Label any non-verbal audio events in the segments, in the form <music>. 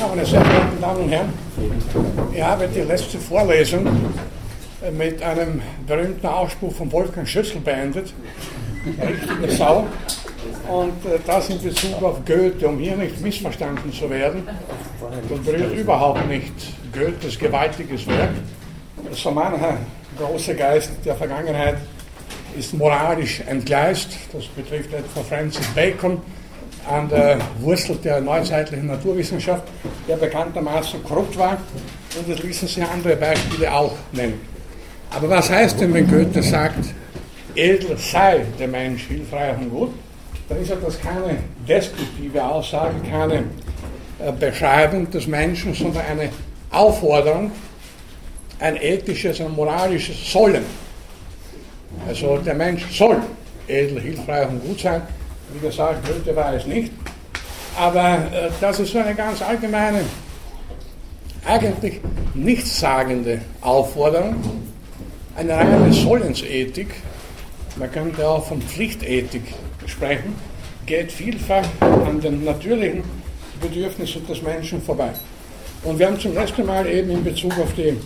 Meine sehr verehrten Damen und Herren, ich habe die letzte Vorlesung mit einem berühmten Ausspruch von Wolfgang Schüssel beendet. Richtige Sau. Und das in Bezug auf Goethe, um hier nicht missverstanden zu werden. Das berührt überhaupt nicht Goethes gewaltiges Werk. So mancher große Geist der Vergangenheit ist moralisch entgleist. Das betrifft etwa Francis Bacon an der Wurzel der neuzeitlichen Naturwissenschaft, der bekanntermaßen korrupt war. Und es ließen sich andere Beispiele auch nennen. Aber was heißt denn, wenn Goethe sagt, edel sei der Mensch hilfreich und gut? Dann ist ja das keine deskriptive Aussage, keine äh, Beschreibung des Menschen, sondern eine Aufforderung, ein ethisches, ein moralisches Sollen. Also der Mensch soll edel, hilfreich und gut sein. Wie gesagt, Goethe war es nicht. Aber äh, das ist so eine ganz allgemeine, eigentlich nichtssagende Aufforderung, eine reine Sollensethik, man könnte auch von Pflichtethik sprechen, geht vielfach an den natürlichen Bedürfnissen des Menschen vorbei. Und wir haben zum ersten Mal eben in Bezug auf die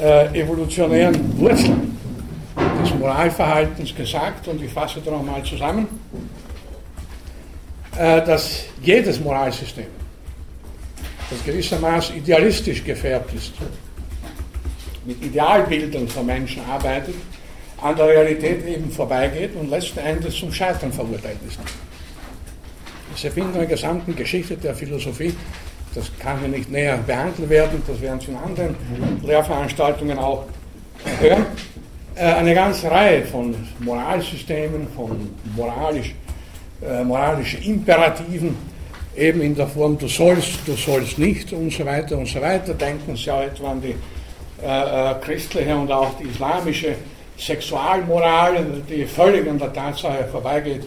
äh, evolutionären Wurzeln des Moralverhaltens gesagt, und ich fasse da nochmal zusammen, dass jedes Moralsystem, das gewissermaßen idealistisch gefärbt ist, mit Idealbildern von Menschen arbeitet, an der Realität eben vorbeigeht und letzten Endes zum Scheitern verurteilt ist. Das erfinden in der gesamten Geschichte der Philosophie, das kann hier nicht näher behandelt werden, das werden Sie in anderen Lehrveranstaltungen auch hören, äh, eine ganze Reihe von Moralsystemen, von moralisch, äh, moralischen Imperativen, eben in der Form du sollst, du sollst nicht und so weiter und so weiter. Denken Sie auch etwa an die äh, äh, christliche und auch die islamische Sexualmoral, die völlig an der Tatsache vorbeigeht,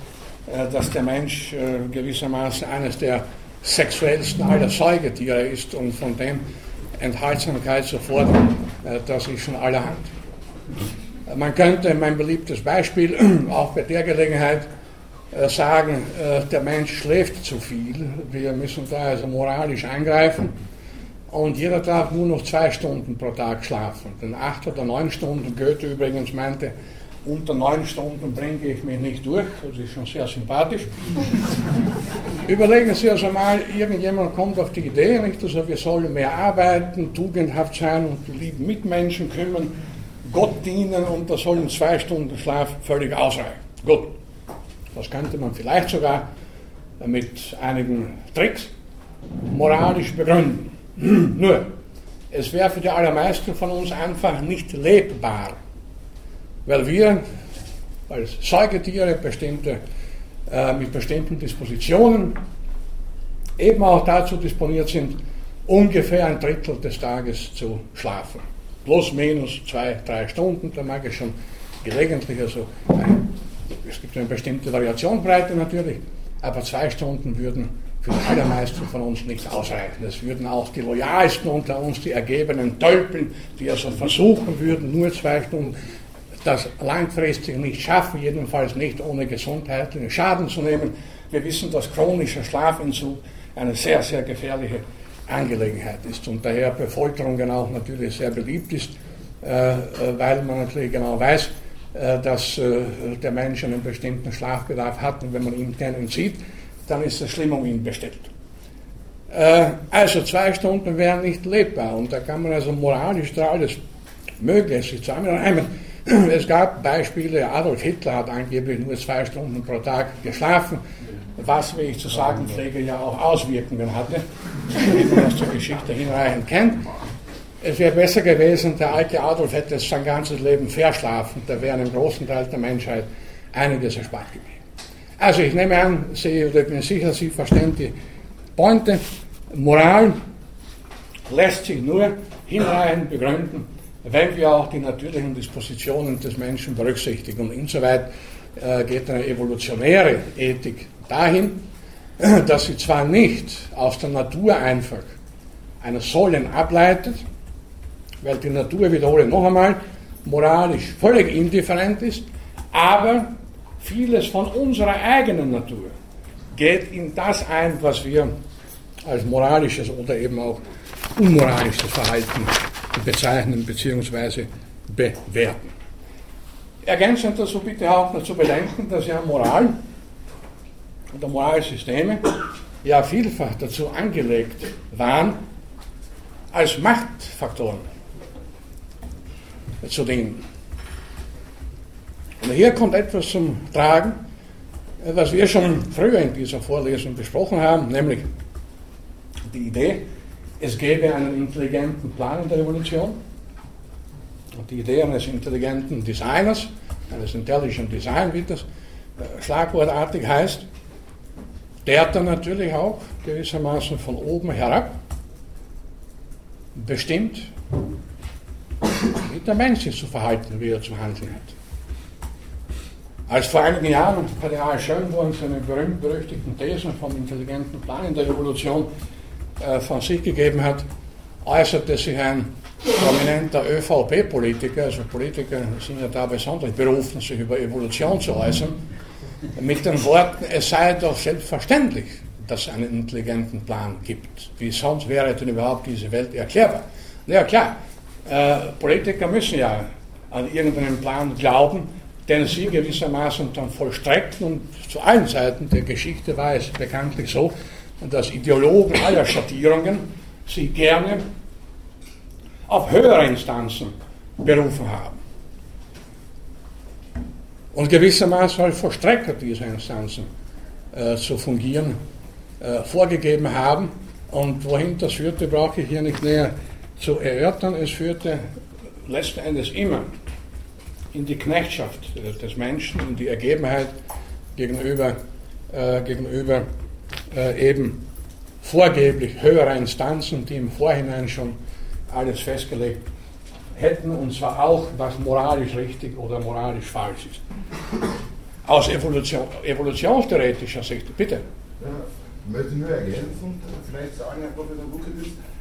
äh, dass der Mensch äh, gewissermaßen eines der sexuellsten aller Säugetiere ist und von dem Enthaltsamkeit zu fordern, das ist schon allerhand. Man könnte, mein beliebtes Beispiel, <clears throat> auch bei der Gelegenheit sagen, der Mensch schläft zu viel, wir müssen da also moralisch eingreifen und jeder darf nur noch zwei Stunden pro Tag schlafen. Denn acht oder neun Stunden, Goethe übrigens meinte, unter neun Stunden bringe ich mich nicht durch, das ist schon sehr sympathisch. <laughs> Überlegen Sie also mal, irgendjemand kommt auf die Idee, nicht, also wir sollen mehr arbeiten, tugendhaft sein und die lieben Mitmenschen kümmern, Gott dienen und da sollen zwei Stunden Schlaf völlig ausreichen. Gut, das könnte man vielleicht sogar mit einigen Tricks moralisch begründen. <clears throat> Nur, es wäre für die allermeisten von uns einfach nicht lebbar, weil wir als Säugetiere bestimmte, äh, mit bestimmten Dispositionen eben auch dazu disponiert sind, ungefähr ein Drittel des Tages zu schlafen. Plus, minus zwei, drei Stunden, da mag es schon gelegentlich, also es gibt eine bestimmte Variationbreite natürlich, aber zwei Stunden würden für die allermeisten von uns nicht ausreichen. Es würden auch die Loyalsten unter uns, die ergebenen Tölpeln, die also versuchen würden, nur zwei Stunden das langfristig nicht schaffen, jedenfalls nicht ohne gesundheitlichen Schaden zu nehmen. Wir wissen, dass chronischer Schlafentzug eine sehr, sehr gefährliche Angelegenheit ist und daher Bevölkerungen auch natürlich sehr beliebt ist, äh, äh, weil man natürlich genau weiß, dass der Mensch einen bestimmten Schlafbedarf hat und wenn man ihm den entzieht, dann ist es schlimm um ihn bestellt. Äh, also zwei Stunden wären nicht lebbar und da kann man also moralisch da alles Mögliche sich zusammenreimen. <clears throat> Es gab Beispiele, Adolf Hitler hat angeblich nur zwei Stunden pro Tag geschlafen, was, wie ich zu sagen pflege, ja auch Auswirkungen hatte, <laughs> wie man das zur Geschichte hinreichend kennt. Es wäre besser gewesen, der alte Adolf hätte sein ganzes Leben verschlafen, da wäre einem großen Teil der Menschheit einiges erspart geblieben. Also ich nehme an, Sie, oder bin sicher, Sie verstehen die Pointe. Moral lässt sich nur hinreichend begründen, wenn wir auch die natürlichen Dispositionen des Menschen berücksichtigen. Und insoweit äh, geht eine evolutionäre Ethik dahin, dass sie zwar nicht aus der Natur einfach eine Sollen ableitet, weil die Natur, wiederhole noch einmal, moralisch völlig indifferent ist, aber vieles von unserer eigenen Natur geht in das ein, was wir als moralisches oder eben auch unmoralisches Verhalten bezeichnen bzw. bewerten. Ergänzend dazu bitte auch noch zu bedenken, dass ja Moral oder Moralsysteme ja vielfach dazu angelegt waren, als Machtfaktoren zu dienen. Und hier kommt etwas zum Tragen, was wir schon früher in dieser Vorlesung besprochen haben, nämlich die Idee, es gäbe einen intelligenten Plan in der Evolution. Und die Idee eines intelligenten Designers, eines Intelligent Design, wie das äh, schlagwortartig heißt, der dann natürlich auch gewissermaßen von oben herab bestimmt, der Mensch sich zu verhalten, wie er zu handeln hat. Als vor einigen Jahren Kardinal Schönborn seine berühmt-berüchtigten Thesen vom intelligenten Plan in der Evolution äh, von sich gegeben hat, äußerte sich ein prominenter ÖVP-Politiker, also Politiker sind ja da besonders berufen, sich über Evolution zu äußern, mit den Worten, es sei doch selbstverständlich, dass es einen intelligenten Plan gibt. Wie sonst wäre denn überhaupt diese Welt erklärbar? Ja klar, äh, Politiker müssen ja an irgendeinen Plan glauben, den sie gewissermaßen dann vollstrecken und zu allen Seiten der Geschichte war es bekanntlich so, dass Ideologen aller Schattierungen sich gerne auf höhere Instanzen berufen haben. Und gewissermaßen als Vollstrecker dieser Instanzen äh, zu fungieren äh, vorgegeben haben. Und wohin das führte, brauche ich hier nicht näher zu erörtern. Es führte letzten Endes immer in die Knechtschaft des Menschen, in die Ergebenheit gegenüber, äh, gegenüber äh, eben vorgeblich höherer Instanzen, die im Vorhinein schon alles festgelegt hätten, und zwar auch, was moralisch richtig oder moralisch falsch ist. Aus Evolution, evolutionstheoretischer Sicht, bitte. Ja, ich möchte nur ergänzen, vielleicht sagen, Herr Professor äh,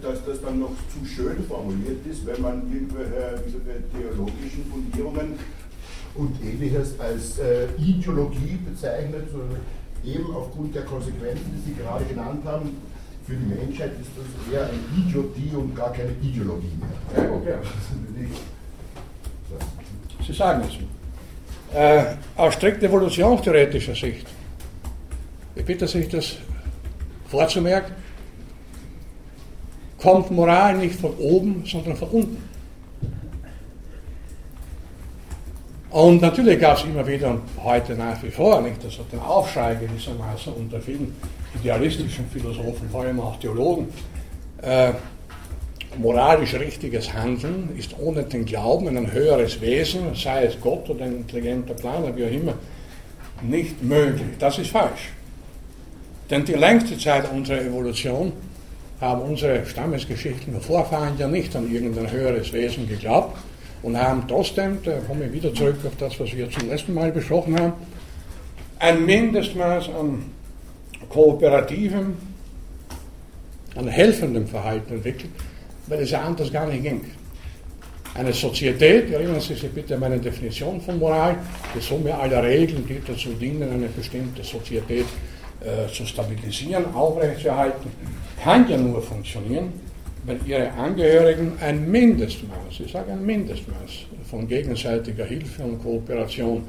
dass das dann noch zu schön formuliert ist, wenn man irgendwelche theologischen Fundierungen und ähnliches als äh, Ideologie bezeichnet, eben aufgrund der Konsequenzen, die Sie gerade genannt haben. Für die Menschheit ist das eher eine Idiotie und gar keine Ideologie mehr. Ja, okay. Sie sagen es. Äh, aus strikt evolutionstheoretischer Sicht, ich bitte sich das vorzumerken, kommt Moral nicht von oben, sondern von unten. Und natürlich gab es immer wieder und heute nach wie vor nicht, das hat den Aufschrei gewissermaßen unter vielen idealistischen Philosophen, vor allem auch Theologen, äh, moralisch richtiges Handeln ist ohne den Glauben an ein höheres Wesen, sei es Gott oder ein intelligenter Planer, wie auch immer, nicht möglich. Das ist falsch. Denn die längste Zeit unserer Evolution haben unsere stammesgeschichtlichen Vorfahren ja nicht an irgendein höheres Wesen geglaubt und haben trotzdem, da komme ich wieder zurück auf das, was wir zum letzten Mal besprochen haben, ein Mindestmaß an kooperativem, an helfendem Verhalten entwickelt, weil es ja anders gar nicht ging. Eine Sozietät, erinnern Sie sich bitte an meine Definition von Moral, die Summe aller Regeln, die dazu dienen, eine bestimmte Sozietät äh, zu stabilisieren, aufrechtzuerhalten, kann ja nur funktionieren, wenn ihre Angehörigen ein Mindestmaß, ich sage ein Mindestmaß von gegenseitiger Hilfe und Kooperation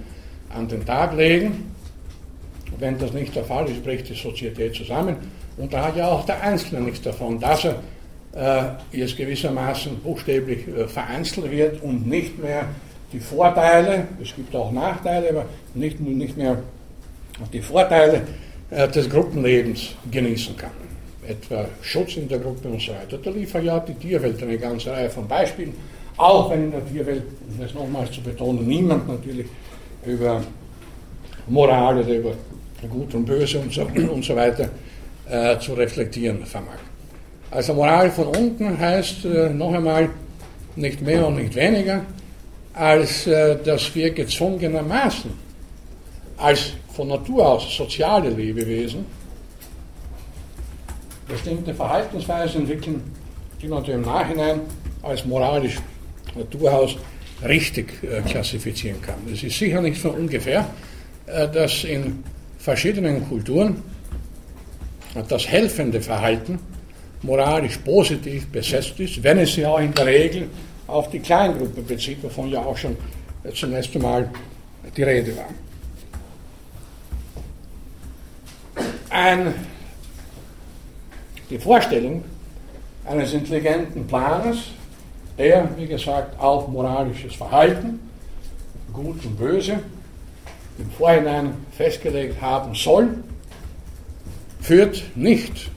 an den Tag legen. Wenn das nicht der Fall ist, bricht die Sozietät zusammen. Und da hat ja auch der Einzelne nichts davon, dass er äh, jetzt gewissermaßen buchstäblich äh, vereinzelt wird und nicht mehr die Vorteile, es gibt auch Nachteile, aber nicht, nicht mehr die Vorteile äh, des Gruppenlebens genießen kann. Etwa Schutz in der Gruppe und so weiter. Da liefert ja die Tierwelt eine ganze Reihe von Beispielen, auch wenn in der Tierwelt, um das nochmals zu betonen, niemand natürlich über Moral oder über Gut und Böse und so, und so weiter äh, zu reflektieren vermag. Also Moral von unten heißt äh, noch einmal nicht mehr und nicht weniger, als äh, dass wir gezwungenermaßen als von Natur aus soziale Lebewesen bestimmte Verhaltensweisen entwickeln, die man im Nachhinein als moralisch Naturhaus richtig äh, klassifizieren kann. Es ist sicher nicht von ungefähr, äh, dass in verschiedenen Kulturen das helfende Verhalten moralisch positiv besetzt ist, wenn es sich auch in der Regel auf die Kleingruppe bezieht, wovon ja auch schon zunächst einmal die Rede war. Ein, die Vorstellung eines intelligenten Planers, der, wie gesagt, auch moralisches Verhalten, gut und böse, im Vorhinein festgelegt haben soll, führt nicht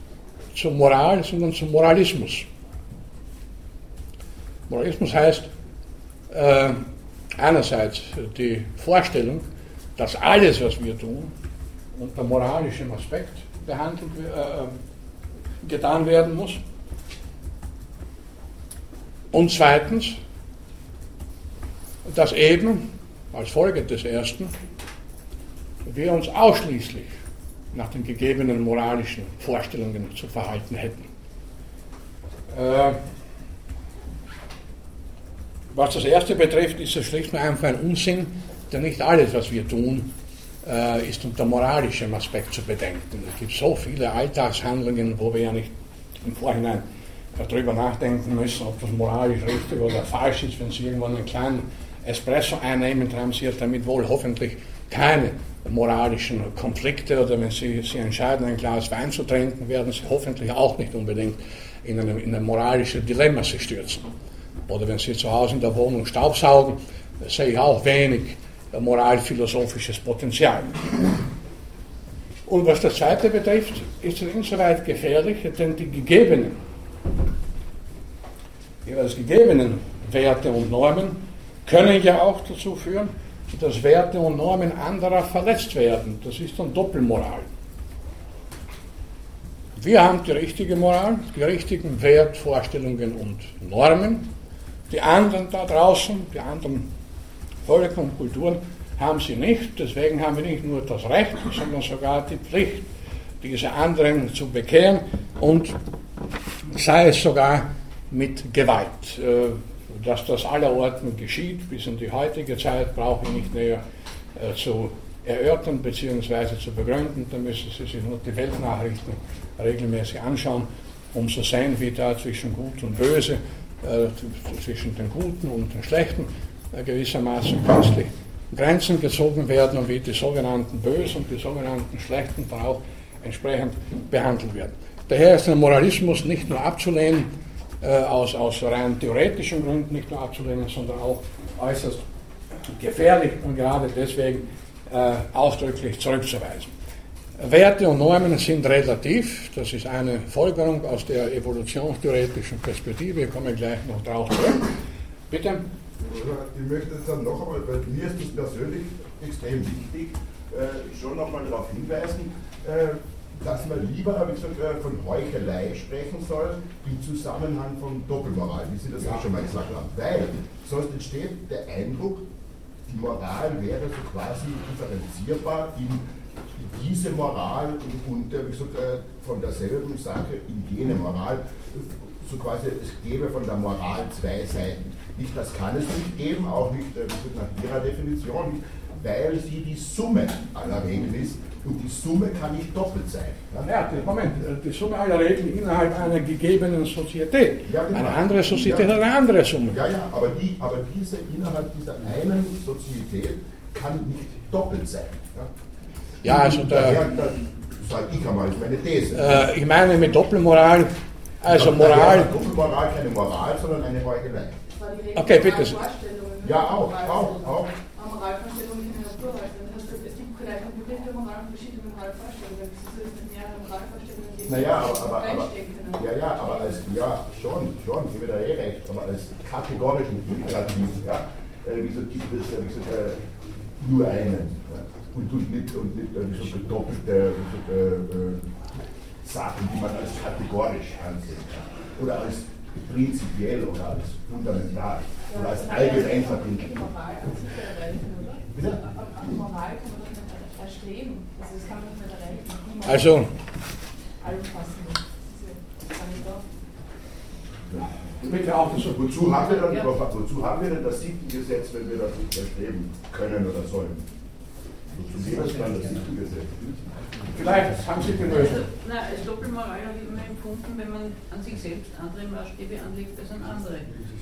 zur Moral, sondern zum Moralismus. Moralismus heißt äh, einerseits die Vorstellung, dass alles, was wir tun, unter moralischem Aspekt behandelt, äh, getan werden muss. Und zweitens, dass eben als Folge des ersten wir uns ausschließlich nach den gegebenen moralischen Vorstellungen zu verhalten hätten. Äh, was das erste betrifft, ist es schlicht und einfach ein Unsinn, denn nicht alles, was wir tun, äh, ist unter moralischem Aspekt zu bedenken. Es gibt so viele Alltagshandlungen, wo wir ja nicht im Vorhinein darüber nachdenken müssen, ob das moralisch richtig oder falsch ist, wenn Sie irgendwann einen kleinen Espresso einnehmen, haben Sie damit wohl hoffentlich keine moralischen Konflikte oder wenn Sie sich entscheiden, ein Glas Wein zu trinken, werden Sie hoffentlich auch nicht unbedingt in, einem, in ein moralisches Dilemma sich stürzen. Oder wenn Sie zu Hause in der Wohnung Staubsaugen, sehe ich auch wenig moralphilosophisches Potenzial. Und was das zweite betrifft, ist es insoweit gefährlich, denn die gegebenen, jeweils gegebenen Werte und Normen können ja auch dazu führen, dass Werte und Normen anderer verletzt werden. Das ist dann Doppelmoral. Wir haben die richtige Moral, die richtigen Wertvorstellungen und Normen. Die anderen da draußen, die anderen Völker und Kulturen haben sie nicht. Deswegen haben wir nicht nur das Recht, sondern sogar die Pflicht, diese anderen zu bekehren und sei es sogar mit Gewalt. Äh, dass das allerorten geschieht, bis in die heutige Zeit, brauche ich nicht näher äh, zu erörtern bzw. zu begründen. Da müssen Sie sich nur die Weltnachrichten regelmäßig anschauen, um zu sehen, wie da zwischen Gut und Böse, äh, zwischen den Guten und den Schlechten gewissermaßen künstlich Grenzen gezogen werden und wie die sogenannten Bösen und die sogenannten Schlechten dann auch entsprechend behandelt werden. Daher ist der Moralismus nicht nur abzulehnen, äh, aus, aus rein theoretischen Gründen nicht nur abzulehnen, sondern auch äußerst gefährlich und gerade deswegen äh, ausdrücklich zurückzuweisen. Werte und Normen sind relativ, das ist eine Folgerung aus der evolutionstheoretischen Perspektive, ich komme gleich noch drauf zurück. Bitte? Ich möchte jetzt dann noch einmal, weil mir ist das persönlich extrem wichtig, äh, schon nochmal darauf hinweisen, äh, dass man lieber, habe ich gesagt, äh, von Heuchelei sprechen soll im Zusammenhang von Doppelmoral, wie Sie das auch schon mal gesagt haben. Weil sonst entsteht der Eindruck, die Moral wäre so quasi differenzierbar in diese Moral und, und wie gesagt, äh, von derselben Sache in jene Moral. So quasi, es gäbe von der Moral zwei Seiten. Nicht, das kann es nicht geben, auch nicht nach Ihrer Definition, weil sie die Summe aller Regeln ist und die Summe kann nicht doppelt sein. Ja, Moment, die Summe aller Regeln innerhalb einer gegebenen Sozietät. Ja, genau. Eine andere Sozietät ja. hat eine andere Summe. Ja, ja, aber, die, aber diese innerhalb dieser einen Sozietät kann nicht doppelt sein. Ja, ja also da. Sage ich einmal, ist meine These. Äh, ich meine mit Doppelmoral, also ja, Moral. Doppelmoral keine Moral, sondern eine Heuchelei. Okay, bitte. Ja, auch, auch, auch. Moralvorstellungen in der Naturheit. Es gibt vielleicht eine bestimmte Moral und verschiedene Moralvorstellungen. Es ist mit mehreren Moralvorstellungen, die naja, aber, aber, aber, ja, ja, aber als, ja, schon, schon, ich gebe da eh recht, aber als kategorischen Imperativ, ja, äh, wie gesagt, gibt es äh, nur einen. Ja, und, und nicht, und nicht äh, so gedoppelte äh, äh, Sachen, die man als kategorisch ansehen kann. Oder als prinzipiell oder als fundamental ja, oder als allgemein verbindlich. Die Moral kann sich erreichen, oder? Bitte? Die Moral kann man nicht erstreben. Also das kann man nicht erreichen. Also. Bitte auch wozu, haben wir dann, wozu haben wir denn das siebte Gesetz, wenn wir das nicht erstreben können oder sollen? Zum Lebensstand das ist gesetzt. Vielleicht haben Sie den Also, nein, als Doppelmoral habe ich immer empfunden, wenn man an sich selbst andere Maßstäbe anlegt als an andere.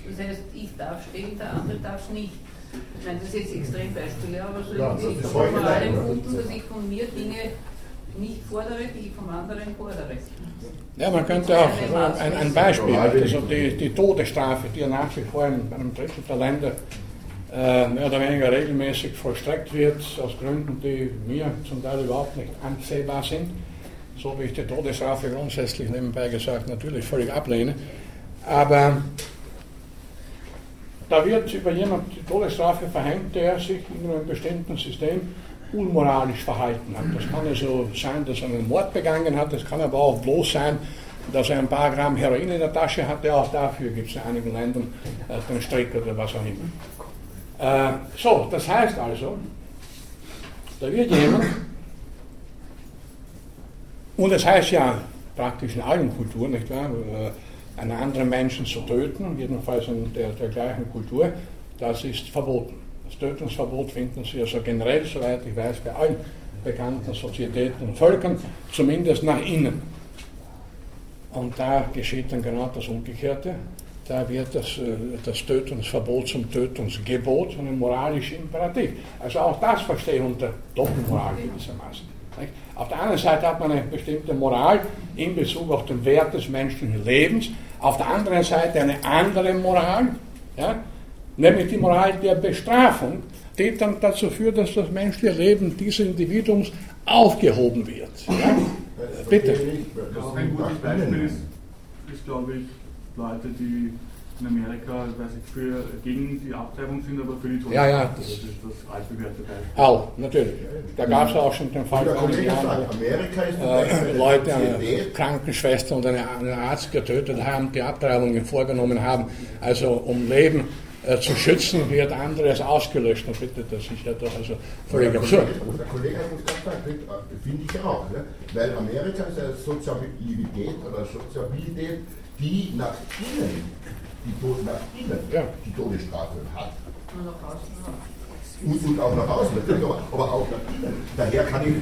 Das heißt, ich darf stehen, der andere darf es nicht. Ich meine, das ist jetzt Extrembeispiele, aber so Ja, ist Doppelmoral empfunden, dass ich von mir Dinge nicht fordere, die ich vom anderen fordere. Ja, man könnte auch ein, ein Beispiel, also die, die Todesstrafe, die ja nach wie vor in einem Drittel der Länder mehr oder weniger regelmäßig vollstreckt wird, aus Gründen, die mir zum Teil überhaupt nicht ansehbar sind, so wie ich die Todesstrafe grundsätzlich nebenbei gesagt natürlich völlig ablehne. Aber da wird über jemand die Todesstrafe verhängt, der sich in einem bestimmten System unmoralisch verhalten hat. Das kann also sein, dass er einen Mord begangen hat, das kann aber auch bloß sein, dass er ein paar Gramm Heroin in der Tasche hatte. Auch dafür gibt es in einigen Ländern äh, den Strick oder was auch immer. Äh, so, das heißt also, da wird jemand, und es heißt ja praktisch in allen Kulturen, nicht wahr, einen anderen Menschen zu töten, jedenfalls in der, der gleichen Kultur, das ist verboten. Das Tötungsverbot finden Sie also generell, soweit ich weiß, bei allen bekannten Sozietäten und Völkern, zumindest nach innen. Und da geschieht dann genau das Umgekehrte. Da wird das, äh, das Tötungsverbot zum Tötungsgebot und ein moralischer Imperativ. Also auch das verstehe ich unter Doppelmoral gewissermaßen. nicht? Auf der einen Seite hat man eine bestimmte Moral in Bezug auf den Wert des menschlichen Lebens, auf der anderen Seite eine andere Moral, ja, nämlich die Moral der Bestrafung, die dann dazu führt, dass das menschliche Leben dieses Individuums aufgehoben wird. Ja? Bitte. Auch ein gutes Beispiel ist, ist, glaube ich, Leute, die in Amerika, weiß ich, für, gegen die Abtreibung sind, aber für die Todesstrafe. Ja, ja, Das, ist das altbewährte Beispiel. Auch, natürlich. Da gab es auch schon den Fall Jahren, sagt, Amerika ist äh, Leute, eine Krankenschwester und eine, einen Arzt getötet haben, die Abtreibungen vorgenommen haben. Also um Leben äh, zu schützen, wird anderes ausgelöscht. Und bitte, das ist ja doch also völlig der absurd. Kollege, der Kollege hat uns ganz gesagt, äh, finde ich auch, ne? weil Amerika ist eine Soziabilität oder Soziabilität, die nach innen, die Tod nach innen Ja. die Todesstrafe hat. Und nach außen auch. Und, auch nach außen natürlich, aber, aber auch nach innen. Daher kann ich,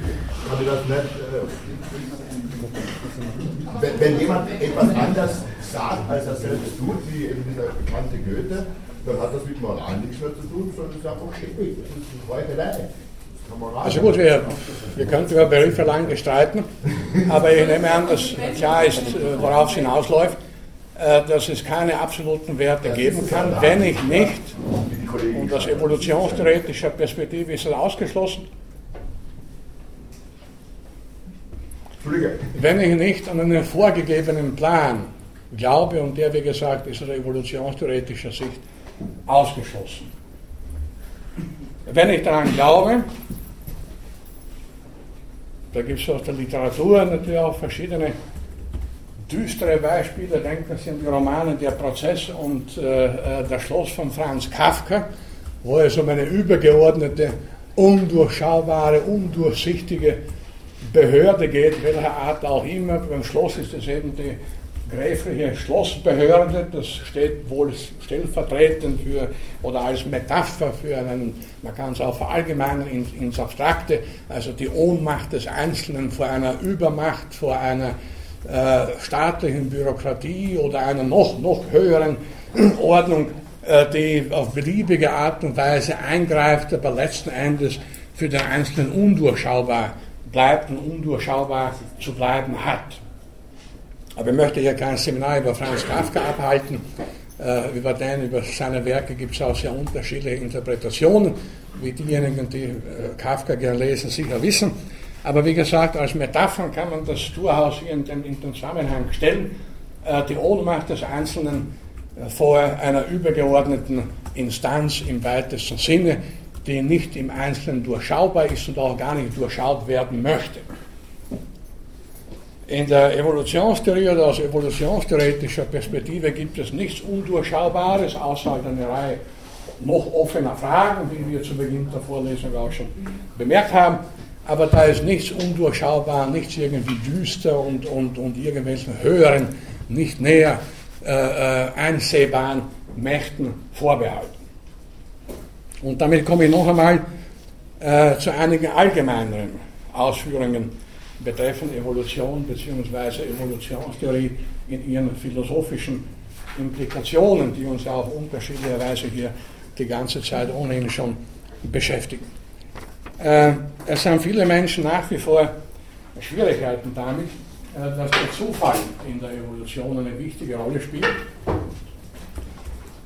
kann ich das nicht. Äh, wenn, wenn jemand etwas anders sagt, als er selbst tut, wie eben dieser bekannte Goethe, dann hat das mit Moral nichts mehr zu tun, sondern es ist einfach schäbig. Das ist Heuchelei. Also gut, wir, wir könnten über Begriffe lang streiten, aber ich nehme an, dass klar ist, äh, worauf es hinausläuft, dass es keine absoluten Werte geben kann, wenn ich nicht, und aus evolutionstheoretischer Perspektive ist es ausgeschlossen, wenn ich nicht an einen vorgegebenen Plan glaube, und der, wie gesagt, ist aus evolutionstheoretischer Sicht ausgeschlossen. Wenn ich daran glaube, da gibt es aus der Literatur natürlich auch verschiedene düstere Beispiele. Denken Sie an die Romane Der Prozess und äh, äh, Das Schloss von Franz Kafka, wo es um eine übergeordnete, undurchschaubare, undurchsichtige Behörde geht, welcher Art auch immer. Beim Schloss ist es eben die gräfliche Schlossbehörde, das steht wohl stellvertretend für oder als Metapher für einen, man kann es auch verallgemeinern ins, ins Abstrakte, also die Ohnmacht des Einzelnen vor einer Übermacht, vor einer äh, staatlichen Bürokratie oder einer noch, noch höheren <clears throat> Ordnung, äh, die auf beliebige Art und Weise eingreift, aber letzten Endes für den Einzelnen undurchschaubar bleibt und undurchschaubar zu bleiben hat. Aber ich möchte hier kein Seminar über Franz Kafka abhalten. Äh, über den, über seine Werke gibt es auch sehr unterschiedliche Interpretationen, wie diejenigen, die Kafka gerne lesen, sicher wissen. Aber wie gesagt, als Metapher kann man das hier in den, in den Zusammenhang stellen. Äh, die Ohnmacht des Einzelnen äh, vor einer übergeordneten Instanz im weitesten Sinne, die nicht im Einzelnen durchschaubar ist und auch gar nicht durchschaut werden möchte. In der Evolutionstheorie oder aus evolutionstheoretischer Perspektive gibt es nichts Undurchschaubares, außer halt eine Reihe noch offener Fragen, wie wir zu Beginn der Vorlesung auch schon bemerkt haben. Aber da ist nichts undurchschaubar, nichts irgendwie düster und, und, und irgendwelchen höheren, nicht näher äh, äh, einsehbaren Mächten vorbehalten. Und damit komme ich noch einmal äh, zu einigen allgemeineren Ausführungen betreffend Evolution bzw. Evolutionstheorie in ihren philosophischen Implikationen, die uns auf unterschiedliche Weise hier die ganze Zeit ohnehin schon beschäftigen. Äh, es haben viele Menschen nach wie vor Schwierigkeiten damit, äh, dass der Zufall in der Evolution eine wichtige Rolle spielt.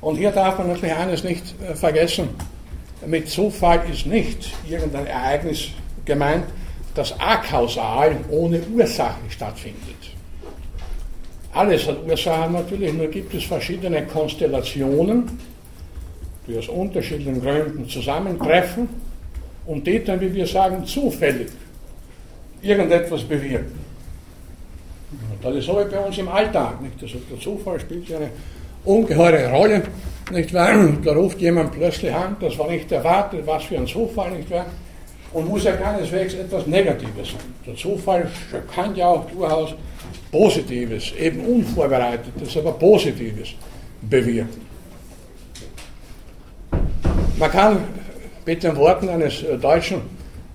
Und hier darf man natürlich eines nicht äh, vergessen. Mit Zufall ist nicht irgendein Ereignis gemeint, das akausal ohne Ursache stattfindet. Alles hat Ursachen natürlich, nur gibt es verschiedene Konstellationen, die aus unterschiedlichen Gründen zusammentreffen und dann, wie wir sagen, zufällig irgendetwas bewirken. Und das ist so wie bei uns im Alltag. Nicht? Also der Zufall spielt ja eine ungeheure Rolle. Nicht wahr? Da ruft jemand plötzlich an, das war nicht erwartet, was für ein Zufall, nicht wahr? Und muss ja keineswegs etwas Negatives sein. Der Zufall kann ja auch durchaus Positives, eben Unvorbereitetes, aber Positives bewirken. Man kann mit den Worten eines äh, deutschen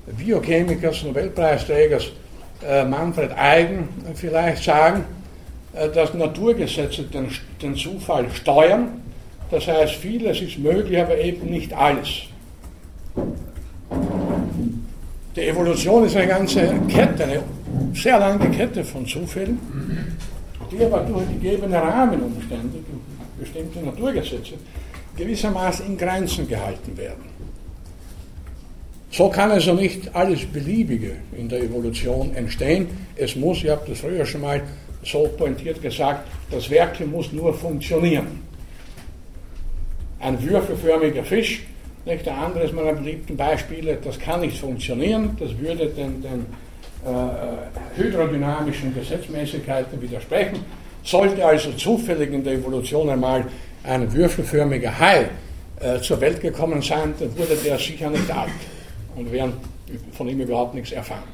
Biochemikers, Nobelpreisträgers äh, Manfred Eigen vielleicht sagen, äh, dass Naturgesetze den, den Zufall steuern. Das heißt, vieles ist möglich, aber eben nicht alles. Die Evolution ist eine ganze Kette, eine sehr lange Kette von Zufällen, die aber durch gegebene Rahmenumstände, durch bestimmte Naturgesetze, gewissermaßen in Grenzen gehalten werden. So kann also nicht alles Beliebige in der Evolution entstehen. Es muss, ich habe das früher schon mal so pointiert gesagt, das Werk muss nur funktionieren. Ein würfelförmiger Fisch, nicht der andere ist meiner beliebten Beispiele, das kann nicht funktionieren, das würde den, den äh, hydrodynamischen Gesetzmäßigkeiten widersprechen. Sollte also zufällig in der Evolution einmal ein würfelförmiger Hai äh, zur Welt gekommen sein, dann wurde der sicher nicht alt und werden von ihm überhaupt nichts erfahren.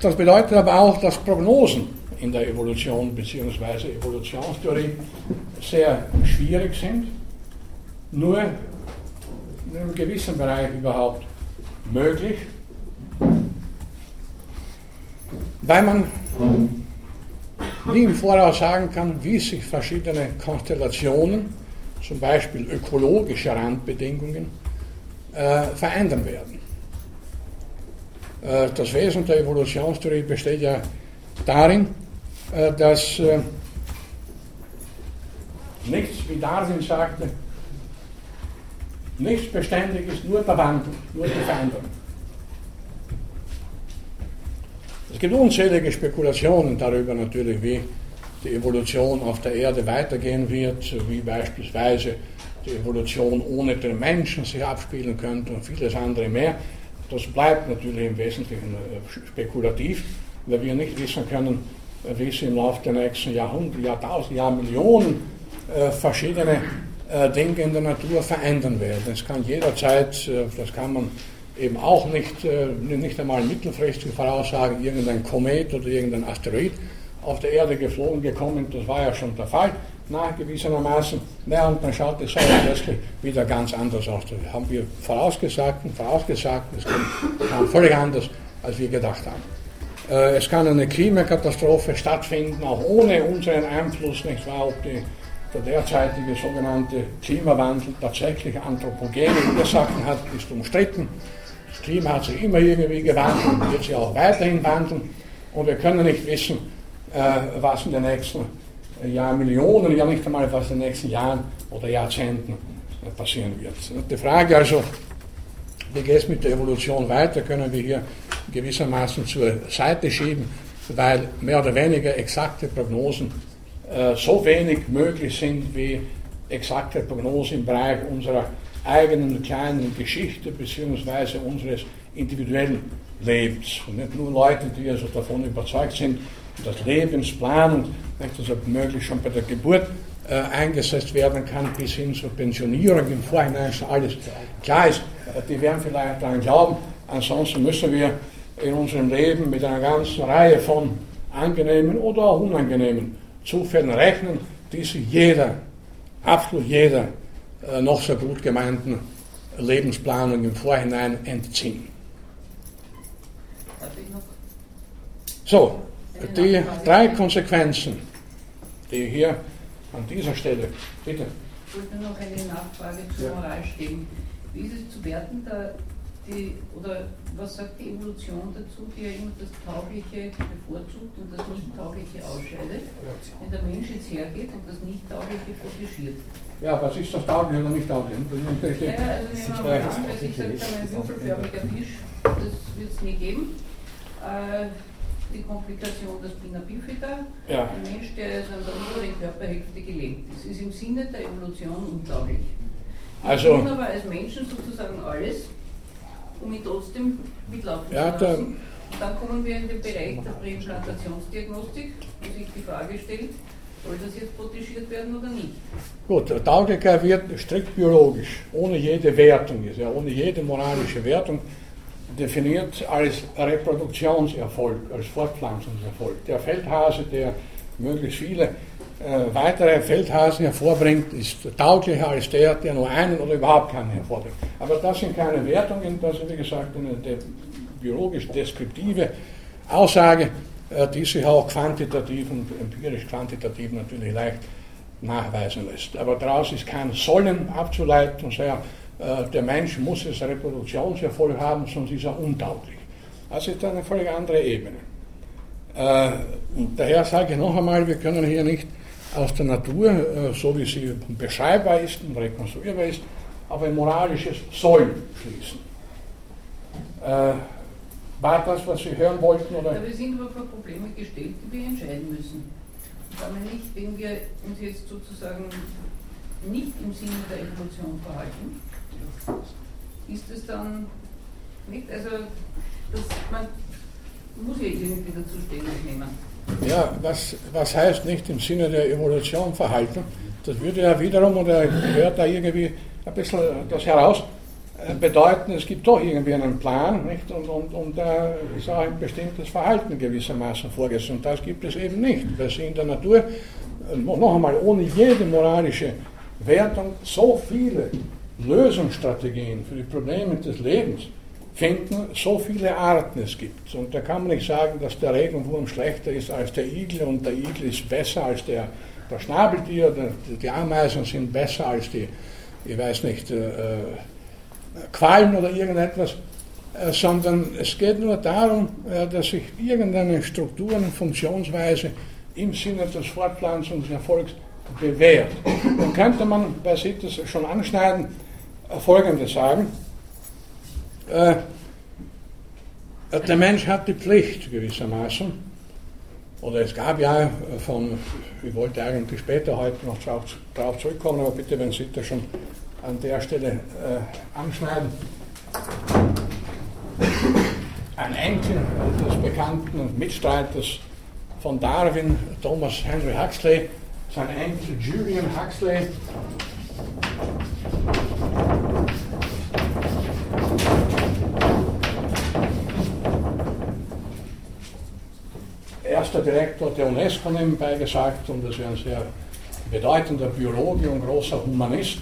Das bedeutet aber auch, dass Prognosen in der Evolution bzw. Evolutionstheorie sehr schwierig sind, nur in einem gewissen Bereich überhaupt möglich, weil man nie im Voraus sagen kann, wie sich verschiedene Konstellationen zum Beispiel ökologische Randbedingungen, äh, verändern werden. Äh, das Wesen der Evolutionstheorie besteht ja darin, äh, dass äh, nichts, wie Darwin sagte, nichts beständig ist, nur der Wandel, nur die Veränderung. Es gibt unzählige Spekulationen darüber natürlich, wie die Evolution auf der Erde weitergehen wird, wie beispielsweise die Evolution ohne den Menschen sich abspielen könnte und vieles andere mehr. Das bleibt natürlich im Wesentlichen äh, spekulativ, weil wir nicht wissen können, äh, wie es im Laufe der nächsten Jahrhunderte, Jahrtausende, Jahrmillionen äh, verschiedene Dinge in der Natur verändern werden. Es kann jederzeit, das kann man eben auch nicht, nicht einmal mittelfristig voraussagen, irgendein Komet oder irgendein Asteroid auf der Erde geflogen gekommen, das war ja schon der Fall, nachgewiesenermaßen. Na, und dann schaut es plötzlich wieder ganz anders aus. Das haben wir vorausgesagt und vorausgesagt, es kam völlig anders, als wir gedacht haben. Äh, es kann eine Klimakatastrophe stattfinden, auch ohne unseren Einfluss, nicht wahr, ob die, der derzeitige sogenannte Klimawandel tatsächlich anthropogene Ursachen hat, ist umstritten. Das Klima hat sich immer irgendwie gewandelt und wird sich auch weiterhin wandeln. Und wir können nicht wissen, was in den nächsten Jahren, Millionen, ja nicht einmal was in den nächsten Jahren oder Jahrzehnten äh, passieren wird. Die Frage also, wie geht es mit der Evolution weiter, können wir hier gewissermaßen zur Seite schieben, weil mehr oder weniger exakte Prognosen äh, so wenig möglich sind wie exakte Prognosen im Bereich unserer eigenen kleinen Geschichte bzw. unseres individuellen Lebens. Und nicht nur Leute, die also davon überzeugt sind, dass Lebensplanung, also möglich schon bei der Geburt äh, eingesetzt werden kann, bis hin zur Pensionierung im Vorhinein schon alles klar ist. Die werden vielleicht daran glauben. Ansonsten müssen wir in unserem Leben mit einer ganzen Reihe von angenehmen oder auch unangenehmen Zufällen rechnen, die sich jeder, absolut jeder äh, noch so gut gemeinten Lebensplanung im Vorhinein entziehen. So, die drei Konsequenzen, die hier an dieser Stelle, bitte. Ich wollte nur noch eine Nachfrage zur ja. Moral stellen. Wie ist es zu werten, da die, oder was sagt die Evolution dazu, die ja immer das Taugliche bevorzugt und das Nicht-Taugliche ausscheidet? Wenn der Mensch jetzt hergeht und das Nicht-Taugliche protegiert. Ja, was ist das Taugliche oder Nicht-Taugliche? Ja, also nehmen wir mal an, dass ich sage, ein würfelförmiger Fisch, das wird es nie geben. Äh, die Komplikation des Spina bifida. Ja. Ein Mensch, der also an der oberen Körperhälfte gelähmt ist, ist im Sinne der Evolution untauglich. Wir also, tun aber als Menschen sozusagen alles, um ihn trotzdem mitlaufen ja, zu lassen. Und dann kommen wir in den Bereich der Präimplantationsdiagnostik, wo sich die Frage stellt, soll das jetzt protegiert werden oder nicht? Gut, der Tauglichkeit wird strikt biologisch, ohne jede Wertung, ohne jede moralische Wertung definiert als Reproduktionserfolg, als Fortpflanzungserfolg. Der Feldhase, der möglichst viele äh, weitere Feldhasen hervorbringt, ist tauglicher als der, der nur einen oder überhaupt keinen hervorbringt. Aber das sind keine Wertungen, das ist wie gesagt eine biologisch deskriptive Aussage, äh, die sich auch quantitativ und empirisch quantitativ natürlich leicht nachweisen lässt. Aber daraus ist kein Sollen abzuleiten sehr der Mensch muss es Reproduktionserfolg haben, sonst ist er untauglich. Das ist eine völlig andere Ebene. Äh, und daher sage ich noch einmal, wir können hier nicht aus der Natur, äh, so wie sie beschreibbar ist und rekonstruierbar ist, auf ein moralisches Soll schließen. War das, was Sie hören wollten? Oder? Ja, wir sind aber vor Probleme gestellt, die wir entscheiden müssen. Aber nicht, wenn wir uns jetzt sozusagen nicht im Sinne der Evolution verhalten, ist es dann nicht, also das, man muss ja irgendwie dazu Stellung nehmen. Ja, was, was heißt nicht im Sinne der Evolution verhalten? Das würde ja wiederum, oder gehört da irgendwie ein bisschen das heraus, äh, bedeuten, es gibt doch irgendwie einen Plan nicht? Und, und, und da ist auch ein bestimmtes Verhalten gewissermaßen vorgesehen. Und das gibt es eben nicht, weil sie in der Natur, äh, noch einmal, ohne jede moralische Wertung so viele Lösungsstrategien für die Probleme des Lebens finden, so viele Arten es gibt. Und da kann man nicht sagen, dass der Regenwurm schlechter ist als der Igel und der Igel ist besser als der, der Schnabeltier, die Ameisen sind besser als die, ich weiß nicht, äh, Quallen oder irgendetwas, äh, sondern es geht nur darum, äh, dass sich irgendeine Struktur und Funktionsweise im Sinne des Fortpflanzungserfolgs bewährt. Dann könnte man bei das schon anschneiden, Folgendes sagen. Äh, der Mensch hat die Pflicht gewissermaßen, oder es gab ja von, ich wollte eigentlich später heute noch darauf zurückkommen, aber bitte, wenn Sie das schon an der Stelle äh, anschneiden. Ein Enkel des bekannten Mitstreiters von Darwin, Thomas Henry Huxley, sein Enkel Julian Huxley, erster Direktor der UNESCO nebenbei gesagt, und das ist ein sehr bedeutender Biologe und großer Humanist,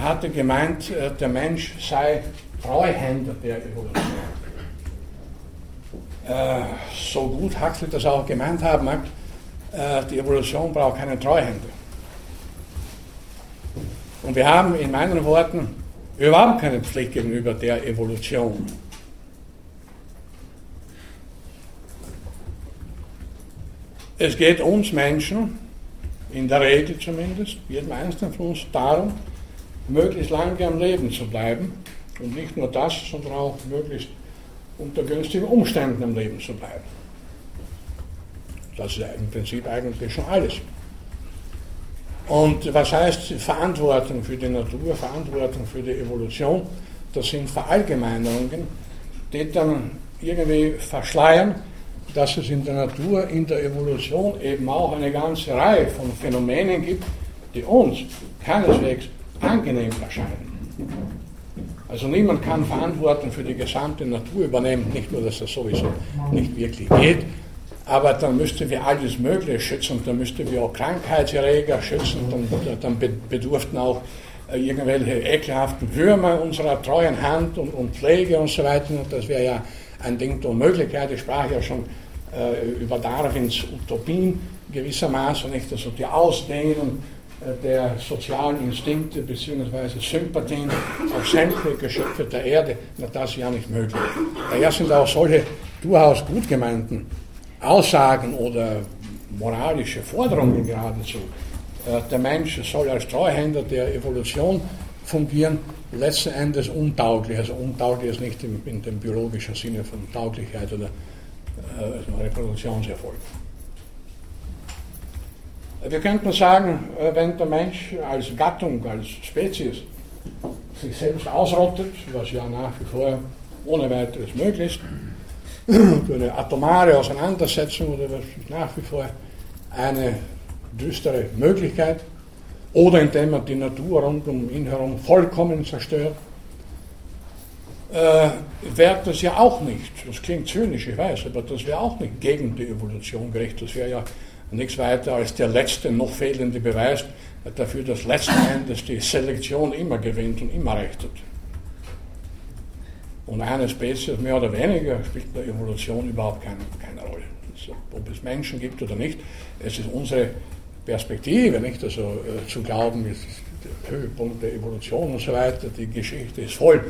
hatte gemeint, äh, der Mensch sei Treuhänder der Evolution. Äh, so gut Huxley das auch gemeint haben mag, äh, die Evolution braucht keinen Treuhänder. Und wir haben in meinen Worten überhaupt keine Pflicht gegenüber der Evolution. Es geht uns Menschen, in der Regel zumindest, jedem Einzelnen von uns, darum, möglichst lange am Leben zu bleiben. Und nicht nur das, sondern auch möglichst unter günstigen Umständen am Leben zu bleiben. Das ist im Prinzip eigentlich schon alles. Und was heißt Verantwortung für die Natur, Verantwortung für die Evolution? Das sind Verallgemeinerungen, die dann irgendwie verschleiern, dass es in der Natur, in der Evolution eben auch eine ganze Reihe von Phänomenen gibt, die uns keineswegs angenehm erscheinen. Also niemand kann Verantwortung für die gesamte Natur übernehmen, nicht nur, dass das sowieso nicht wirklich geht, aber dann müssten wir alles Mögliche schützen, dann müssten wir auch Krankheitserreger schützen, dann, dann bedurften auch äh, irgendwelche ekelhaften Würmer unserer treuen Hand und, und Pflege und so weiter. Das wäre ja ein Ding der Unmöglichkeit. Ich sprach ja schon äh, über Darwins Utopien gewissermaßen, nicht? also die Ausdehnung äh, der sozialen Instinkte bzw. Sympathien auf sämtliche Geschöpfe der Erde, na, das ist ja nicht möglich. Daher sind auch solche durchaus gut gemeinten Aussagen oder moralische Forderungen geradezu. Äh, der Mensch soll als Treuhänder der Evolution fungieren, letzten Endes untauglich. Also untauglich ist nicht in, in dem biologischen Sinne von Tauglichkeit oder äh, Reproduktionserfolg. Wir könnten sagen, äh, wenn der Mensch als Gattung, als Spezies sich selbst ausrottet, was ja nach wie vor ohne weiteres möglich ist, durch eine atomare Auseinandersetzung oder was nach wie vor eine düstere Möglichkeit, oder indem man die Natur rund um ihn herum vollkommen zerstört, äh, wäre das ja auch nicht, das klingt zynisch, ich weiß, aber das wäre auch nicht gegen die Evolution gerichtet. Das wäre ja nichts weiter als der letzte noch fehlende Beweis dafür, dass letzten Endes die Selektion immer gewinnt und immer rechtet. Und eine Spezies mehr oder weniger spielt in der Evolution überhaupt keine, keine Rolle. Also, ob es Menschen gibt oder nicht, es ist unsere Perspektive, nicht? Also äh, zu glauben, der Höhepunkt der Evolution und so weiter. Die Geschichte ist voll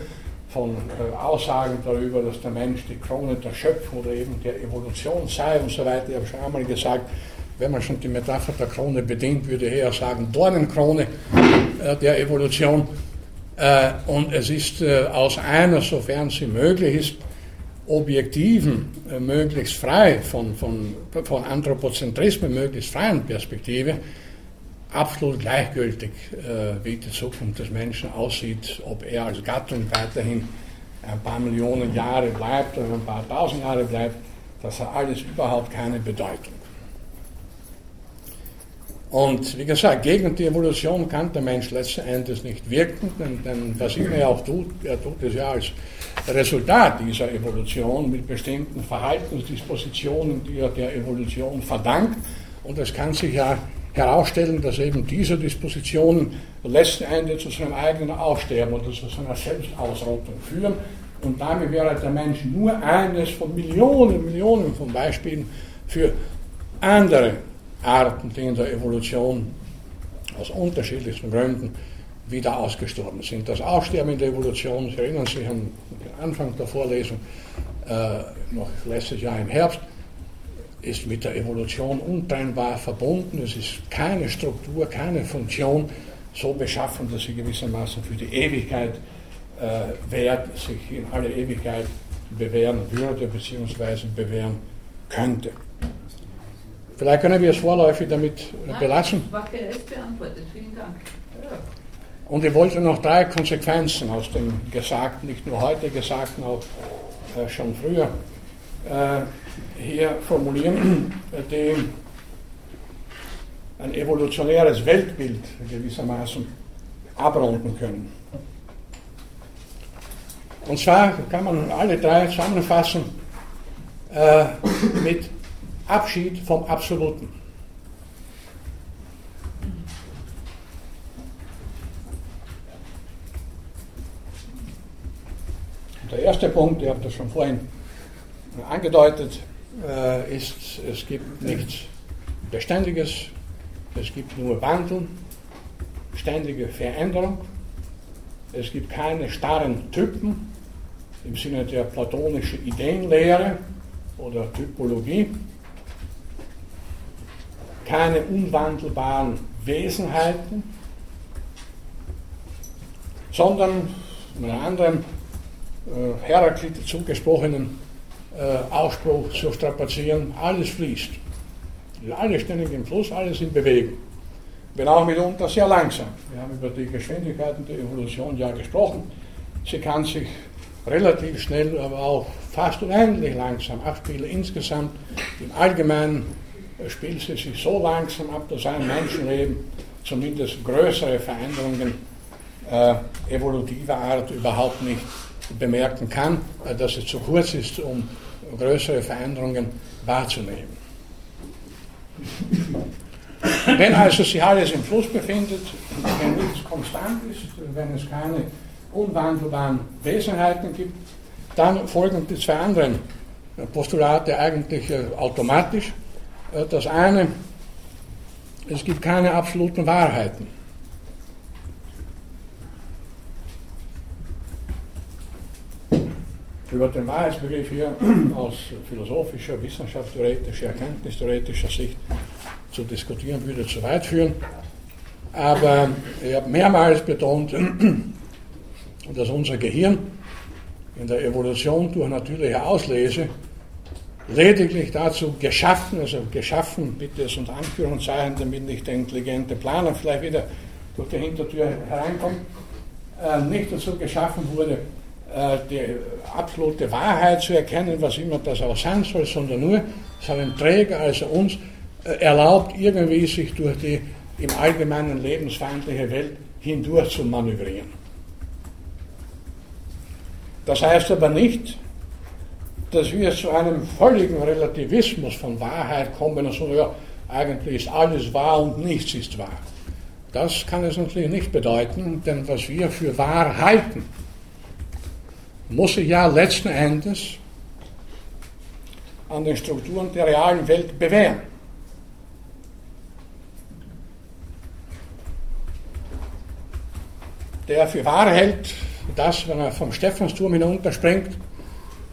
von äh, Aussagen darüber, dass der Mensch die Krone der Schöpfung oder eben der Evolution sei und so weiter. Ich habe schon einmal gesagt, wenn man schon die Metapher der Krone bedient, würde ich eher sagen Dornenkrone äh, der Evolution. Äh, und es ist äh, aus einer, sofern sie möglich ist, objektiven, äh, möglichst frei von, von, von Anthropozentrismus, möglichst freien Perspektive, absolut gleichgültig, wie die Zukunft des Menschen aussieht, ob er als Gattung weiterhin ein paar Millionen Jahre bleibt oder ein paar tausend Jahre bleibt, das hat alles überhaupt keine Bedeutung. Und wie gesagt, gegen die Evolution kann der Mensch letzten Endes nicht wirken, denn, denn was immer er auch tut, er tut es ja als Resultat dieser Evolution mit bestimmten Verhaltensdispositionen, die er der Evolution verdankt. Und es kann sich ja herausstellen, dass eben diese Dispositionen letzten Endes zu seinem eigenen Aussterben oder zu seiner Selbstausrottung führen. Und damit wäre der Mensch nur eines von Millionen, Millionen von Beispielen für andere Arten, die in der Evolution aus unterschiedlichsten Gründen wieder ausgestorben sind. Das Aussterben in der Evolution, Sie erinnern sich an den Anfang der Vorlesung, äh, noch letztes Jahr im Herbst, ist mit der Evolution untrennbar verbunden. Es ist keine Struktur, keine Funktion so beschaffen, dass sie gewissermaßen für die Ewigkeit äh, wert, sich in alle Ewigkeit bewähren würde bzw. bewähren könnte. Vielleicht können wir es vorläufig damit Nein, belassen. War beantwortet, vielen Dank. Ja. Und ich wollte noch drei Konsequenzen aus dem Gesagten, nicht nur heute Gesagten, auch äh, schon früher, äh, hier formulieren, <clears throat> die ein evolutionäres Weltbild gewissermaßen abrunden können. Und zwar kann man alle drei zusammenfassen äh, mit Abschied vom Absoluten. Der erste Punkt, ich habe das schon vorhin angedeutet, äh, ist, es gibt nichts Beständiges, es gibt nur Wandel, ständige Veränderung, es gibt keine starren Typen im Sinne der platonischen Ideenlehre oder Typologie, keine unwandelbaren Wesenheiten, sondern mit einem anderen äh, Heraklit zugesprochenen äh, Ausspruch zu strapazieren, alles fließt. Alles ständig im Fluss, alles in Bewegung. Wenn auch mitunter sehr langsam. Wir haben über die Geschwindigkeiten der Evolution ja gesprochen. Sie kann sich relativ schnell, aber auch fast unendlich langsam abspielen. Insgesamt im Allgemeinen spielt sie sich so langsam ab, dass ein Menschenleben zumindest größere Veränderungen äh, evolutiver Art überhaupt nicht bemerken kann, äh, dass es zu kurz ist, um größere Veränderungen wahrzunehmen. wenn also sich alles im Fluss befindet, wenn nichts konstant ist, wenn es keine unwandelbaren Wesenheiten gibt, dann folgen die zwei anderen Postulate eigentlich äh, automatisch. Äh, das eine, es gibt keine absoluten Wahrheiten. Über den Wahrheitsbegriff hier <clears throat> aus philosophischer, wissenschaftstheoretischer, erkenntnistheoretischer Sicht zu diskutieren, würde zu weit führen. Aber ich habe mehrmals betont, <clears throat> dass unser Gehirn in der Evolution durch natürliche Auslese lediglich dazu geschaffen, also geschaffen, bitte es unter Anführungszeichen, damit nicht der intelligente Planer vielleicht wieder durch die Hintertür hereinkommt, äh, nicht dazu geschaffen wurde, äh, die absolute Wahrheit zu erkennen, was immer das auch sein soll, sondern nur seinen Träger, also uns, äh, erlaubt, irgendwie sich durch die im allgemeinen lebensfeindliche Welt hindurch zu manövrieren. Das heißt aber nicht, dass wir zu einem völligen Relativismus von Wahrheit kommen und sagen, ja, eigentlich ist alles wahr und nichts ist wahr. Das kann es natürlich nicht bedeuten, denn was wir für wahr halten, muss sich ja letzten Endes an den Strukturen der realen Welt bewähren. Der für wahr hält, dass, wenn er vom Stephansturm hinunterspringt,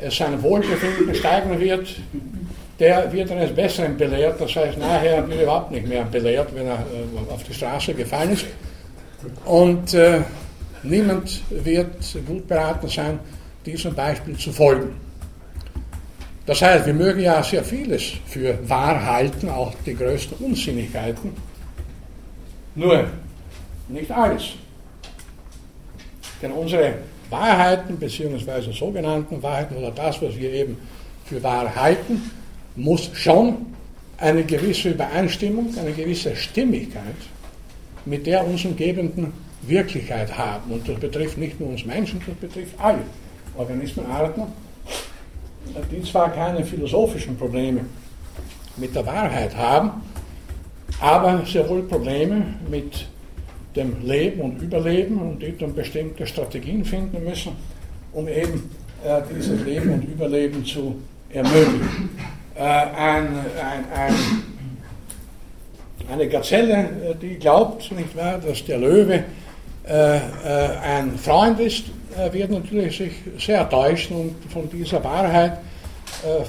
sein Wohlbefinden steigen wird, der wird eines Besseren belehrt. Das heißt, nachher wird er überhaupt nicht mehr belehrt, wenn er äh, auf die Straße gefallen ist. Und äh, niemand wird gut beraten sein, diesem Beispiel zu folgen. Das heißt, wir mögen ja sehr vieles für wahr halten, auch die größten Unsinnigkeiten. Nur nicht alles. Denn unsere Wahrheiten, beziehungsweise sogenannten Wahrheiten oder das, was wir eben für wahr halten, muss schon eine gewisse Übereinstimmung, eine gewisse Stimmigkeit mit der uns umgebenden Wirklichkeit haben. Und das betrifft nicht nur uns Menschen, das betrifft alle Organismenarten, die zwar keine philosophischen Probleme mit der Wahrheit haben, aber sehr wohl Probleme mit dem Leben und Überleben und die dann bestimmte Strategien finden müssen, um eben äh, dieses Leben und Überleben zu ermöglichen. Äh, ein, ein, ein, eine Gazelle, äh, die glaubt, nicht wahr, dass der Löwe äh, äh, ein Freund ist, äh, wird natürlich sich sehr täuschen und von dieser Wahrheit,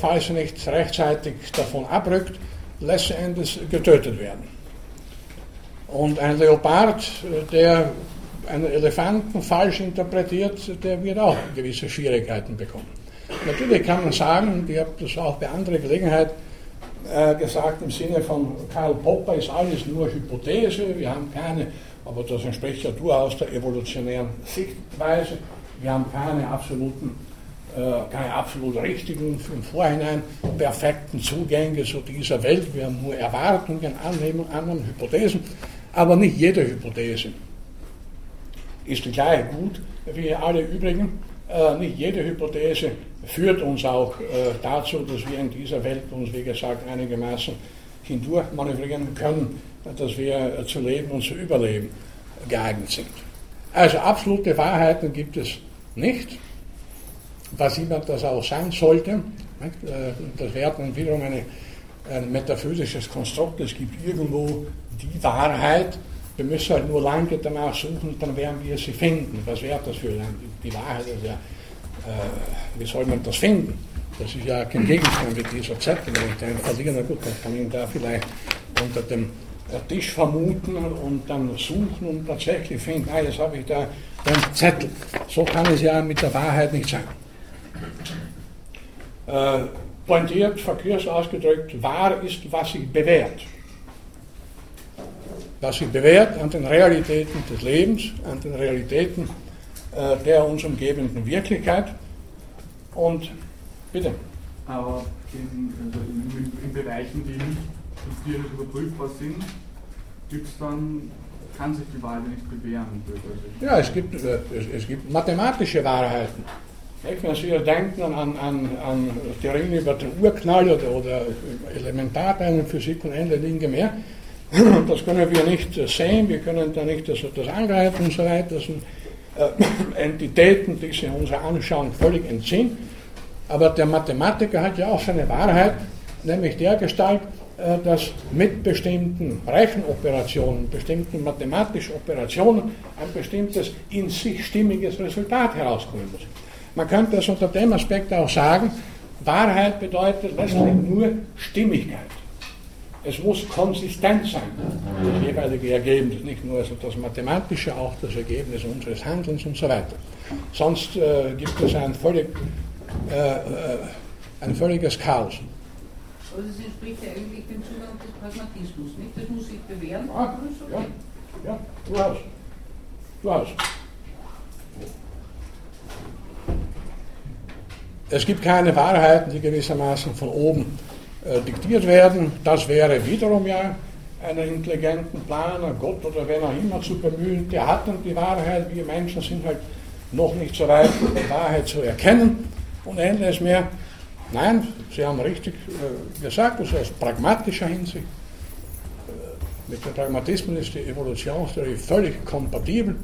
falls er nicht rechtzeitig davon abrückt, letzten Endes getötet werden. Und ein Leopard, der einen Elefanten falsch interpretiert, der wird auch gewisse Schwierigkeiten bekommen. Natürlich kann man sagen, ich habe das auch bei anderer Gelegenheit äh, gesagt, im Sinne von Karl Popper ist alles nur Hypothese, wir haben keine, aber das entspricht ja durchaus der evolutionären Sichtweise, wir haben keine absoluten, äh, keine absolut richtigen, im Vorhinein perfekten Zugänge zu dieser Welt, wir haben nur Erwartungen, Annahmen Hypothesen. Aber nicht jede Hypothese ist gleich gut wie alle übrigen. Äh, nicht jede Hypothese führt uns auch äh, dazu, dass wir in dieser Welt uns, wie gesagt, einigermaßen hindurch manövrieren können, dass wir zu leben und zu überleben geeignet sind. Also absolute Wahrheiten gibt es nicht, was immer das auch sein sollte. Äh, das wäre dann wiederum eine, ein metaphysisches Konstrukt. Es gibt irgendwo die Wahrheit. Wir müssen halt nur lange danach suchen, dann werden wir sie finden. Was wäre das für Land? Die Wahrheit ist ja, äh, wie soll man das finden? Das ist ja kein Gegenstand mit dieser Zettel. Wenn ich den verliere, na gut, dann kann ich ihn da vielleicht unter dem Tisch vermuten und dann suchen und tatsächlich finden, ah, jetzt habe ich da den Zettel. So kann es ja mit der Wahrheit nicht sein. Äh, pointiert, verkürzt ausgedrückt, wahr ist, was sich bewährt was sich bewährt an den Realitäten des Lebens, an den Realitäten äh, der uns umgebenden Wirklichkeit. Und bitte. Aber in, also in, in Bereichen, die nicht empirisch überprüfbar sind, gibt es dann kann sich die Wahrheit nicht bewähren. Ja, es gibt, äh, es, es gibt mathematische Wahrheiten. Wenn Sie denken an, an, an Theorien über den Urknall oder, oder Elementarteilen, Physik und ähnliche Dinge mehr, <laughs> Das können wir nicht sehen, wir können da nicht das, das angreifen und so weiter. Das sind äh, <clears throat> Entitäten, die sich unserer Anschauung völlig entziehen. Aber der Mathematiker hat ja auch seine Wahrheit, nämlich der Gestalt, äh, dass mit bestimmten Rechenoperationen, bestimmten mathematischen Operationen ein bestimmtes in sich stimmiges Resultat herauskommen muss. Man könnte es unter dem Aspekt auch sagen, Wahrheit bedeutet letztlich nur Stimmigkeit. Es muss konsistent sein, das jeweilige Ergebnis, nicht nur also das mathematische, auch das Ergebnis unseres Handelns und so weiter. Sonst äh, gibt es ein, völlig, äh, äh ein völliges Chaos. Also das entspricht ja eigentlich dem Zugang des Pragmatismus, nicht? Das muss sich bewähren. Ah, ja, ja, du hast. Du hast. Es gibt keine Wahrheiten, die gewissermaßen von oben äh, diktiert werden. Das wäre wiederum ja einen intelligenten Planer, Gott oder wer auch immer zu bemühen. Der hat dann die Wahrheit. Wir Menschen sind halt noch nicht so weit, die Wahrheit zu erkennen und ähnliches mehr. Nein, Sie haben richtig äh, gesagt, also aus pragmatischer Hinsicht. Äh, mit dem Pragmatismus ist die Evolutionstheorie völlig kompatibel.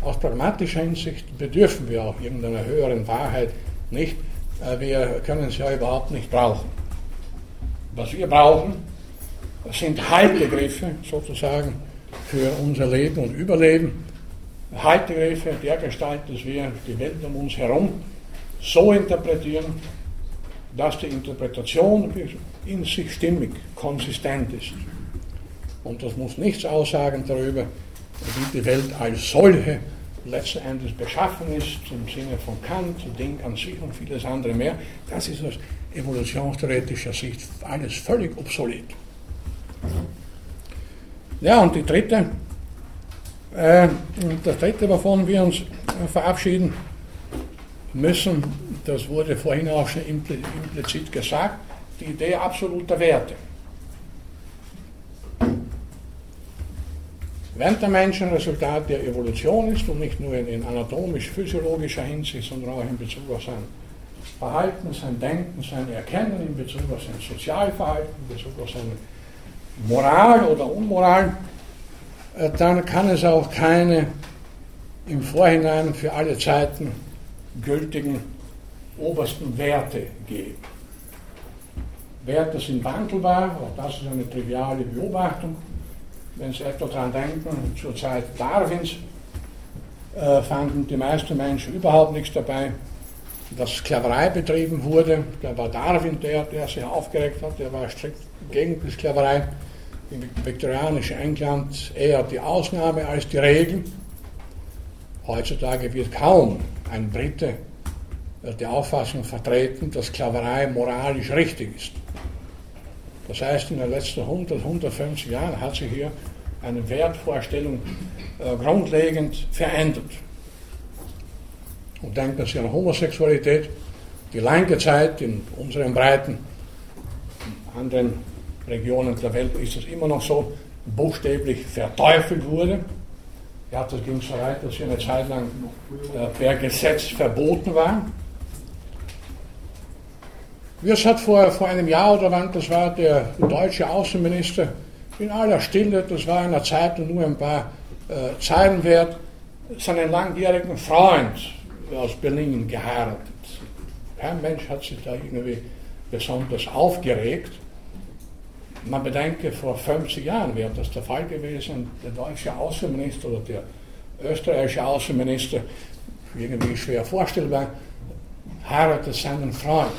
Aus pragmatischer Hinsicht bedürfen wir auch irgendeiner höheren Wahrheit nicht. Wir können sie ja überhaupt nicht brauchen. Was wir brauchen, sind Haltbegriffe sozusagen für unser Leben und Überleben. Haltbegriffe der Gestalt, dass wir die Welt um uns herum so interpretieren, dass die Interpretation in sich stimmig, konsistent ist. Und das muss nichts aussagen darüber, wie die Welt als solche letzten Endes beschaffen ist, im Sinne von Kant, Ding an sich und vieles andere mehr. Das ist aus evolutionstheoretischer Sicht alles völlig obsolet. Ja, und die dritte, äh, das dritte, wovon wir uns verabschieden müssen, das wurde vorhin auch schon implizit gesagt, die Idee absoluter Werte. Wenn der Mensch ein Resultat der Evolution ist und nicht nur in, anatomisch-physiologischer Hinsicht, sondern auch in Bezug auf sein Verhalten, sein Denken, sein Erkennen, in Bezug auf sein Sozialverhalten, in Bezug auf seine Moral oder Unmoral, äh, dann kann es auch keine im Vorhinein für alle Zeiten gültigen obersten Werte geben. Werte sind wandelbar, auch das ist eine triviale Beobachtung. Wenn Sie etwa daran denken, zur Zeit Darwins äh, fanden die meisten Menschen überhaupt nichts dabei, dass Sklaverei betrieben wurde. Da war Darwin der, der sich aufgeregt hat, der war strikt gegen die Sklaverei. Im viktorianischen England eher die Ausnahme als die Regel. Heutzutage wird kaum ein Brite die Auffassung vertreten, dass Sklaverei moralisch richtig ist. Das heißt, in den letzten 100, 150 Jahren hat sich hier eine Wertvorstellung äh, grundlegend verändert. Und denken Sie an Homosexualität, die lange Zeit in unseren Breiten, in anderen Regionen der Welt ist es immer noch so, buchstäblich verteufelt wurde. Ja, das ging so weit, dass sie eine Zeit lang äh, per Gesetz verboten war. Es hat vor, vor einem Jahr oder wann, das war der deutsche Außenminister, in aller Stille, das war in der Zeitung nur ein paar äh, Zeilen wert, seinen langjährigen Freund aus Berlin geheiratet. Kein Mensch hat sich da irgendwie besonders aufgeregt. Man bedenke, vor 50 Jahren wäre das der Fall gewesen. Der deutsche Außenminister oder der österreichische Außenminister, irgendwie schwer vorstellbar, heiratet seinen Freund.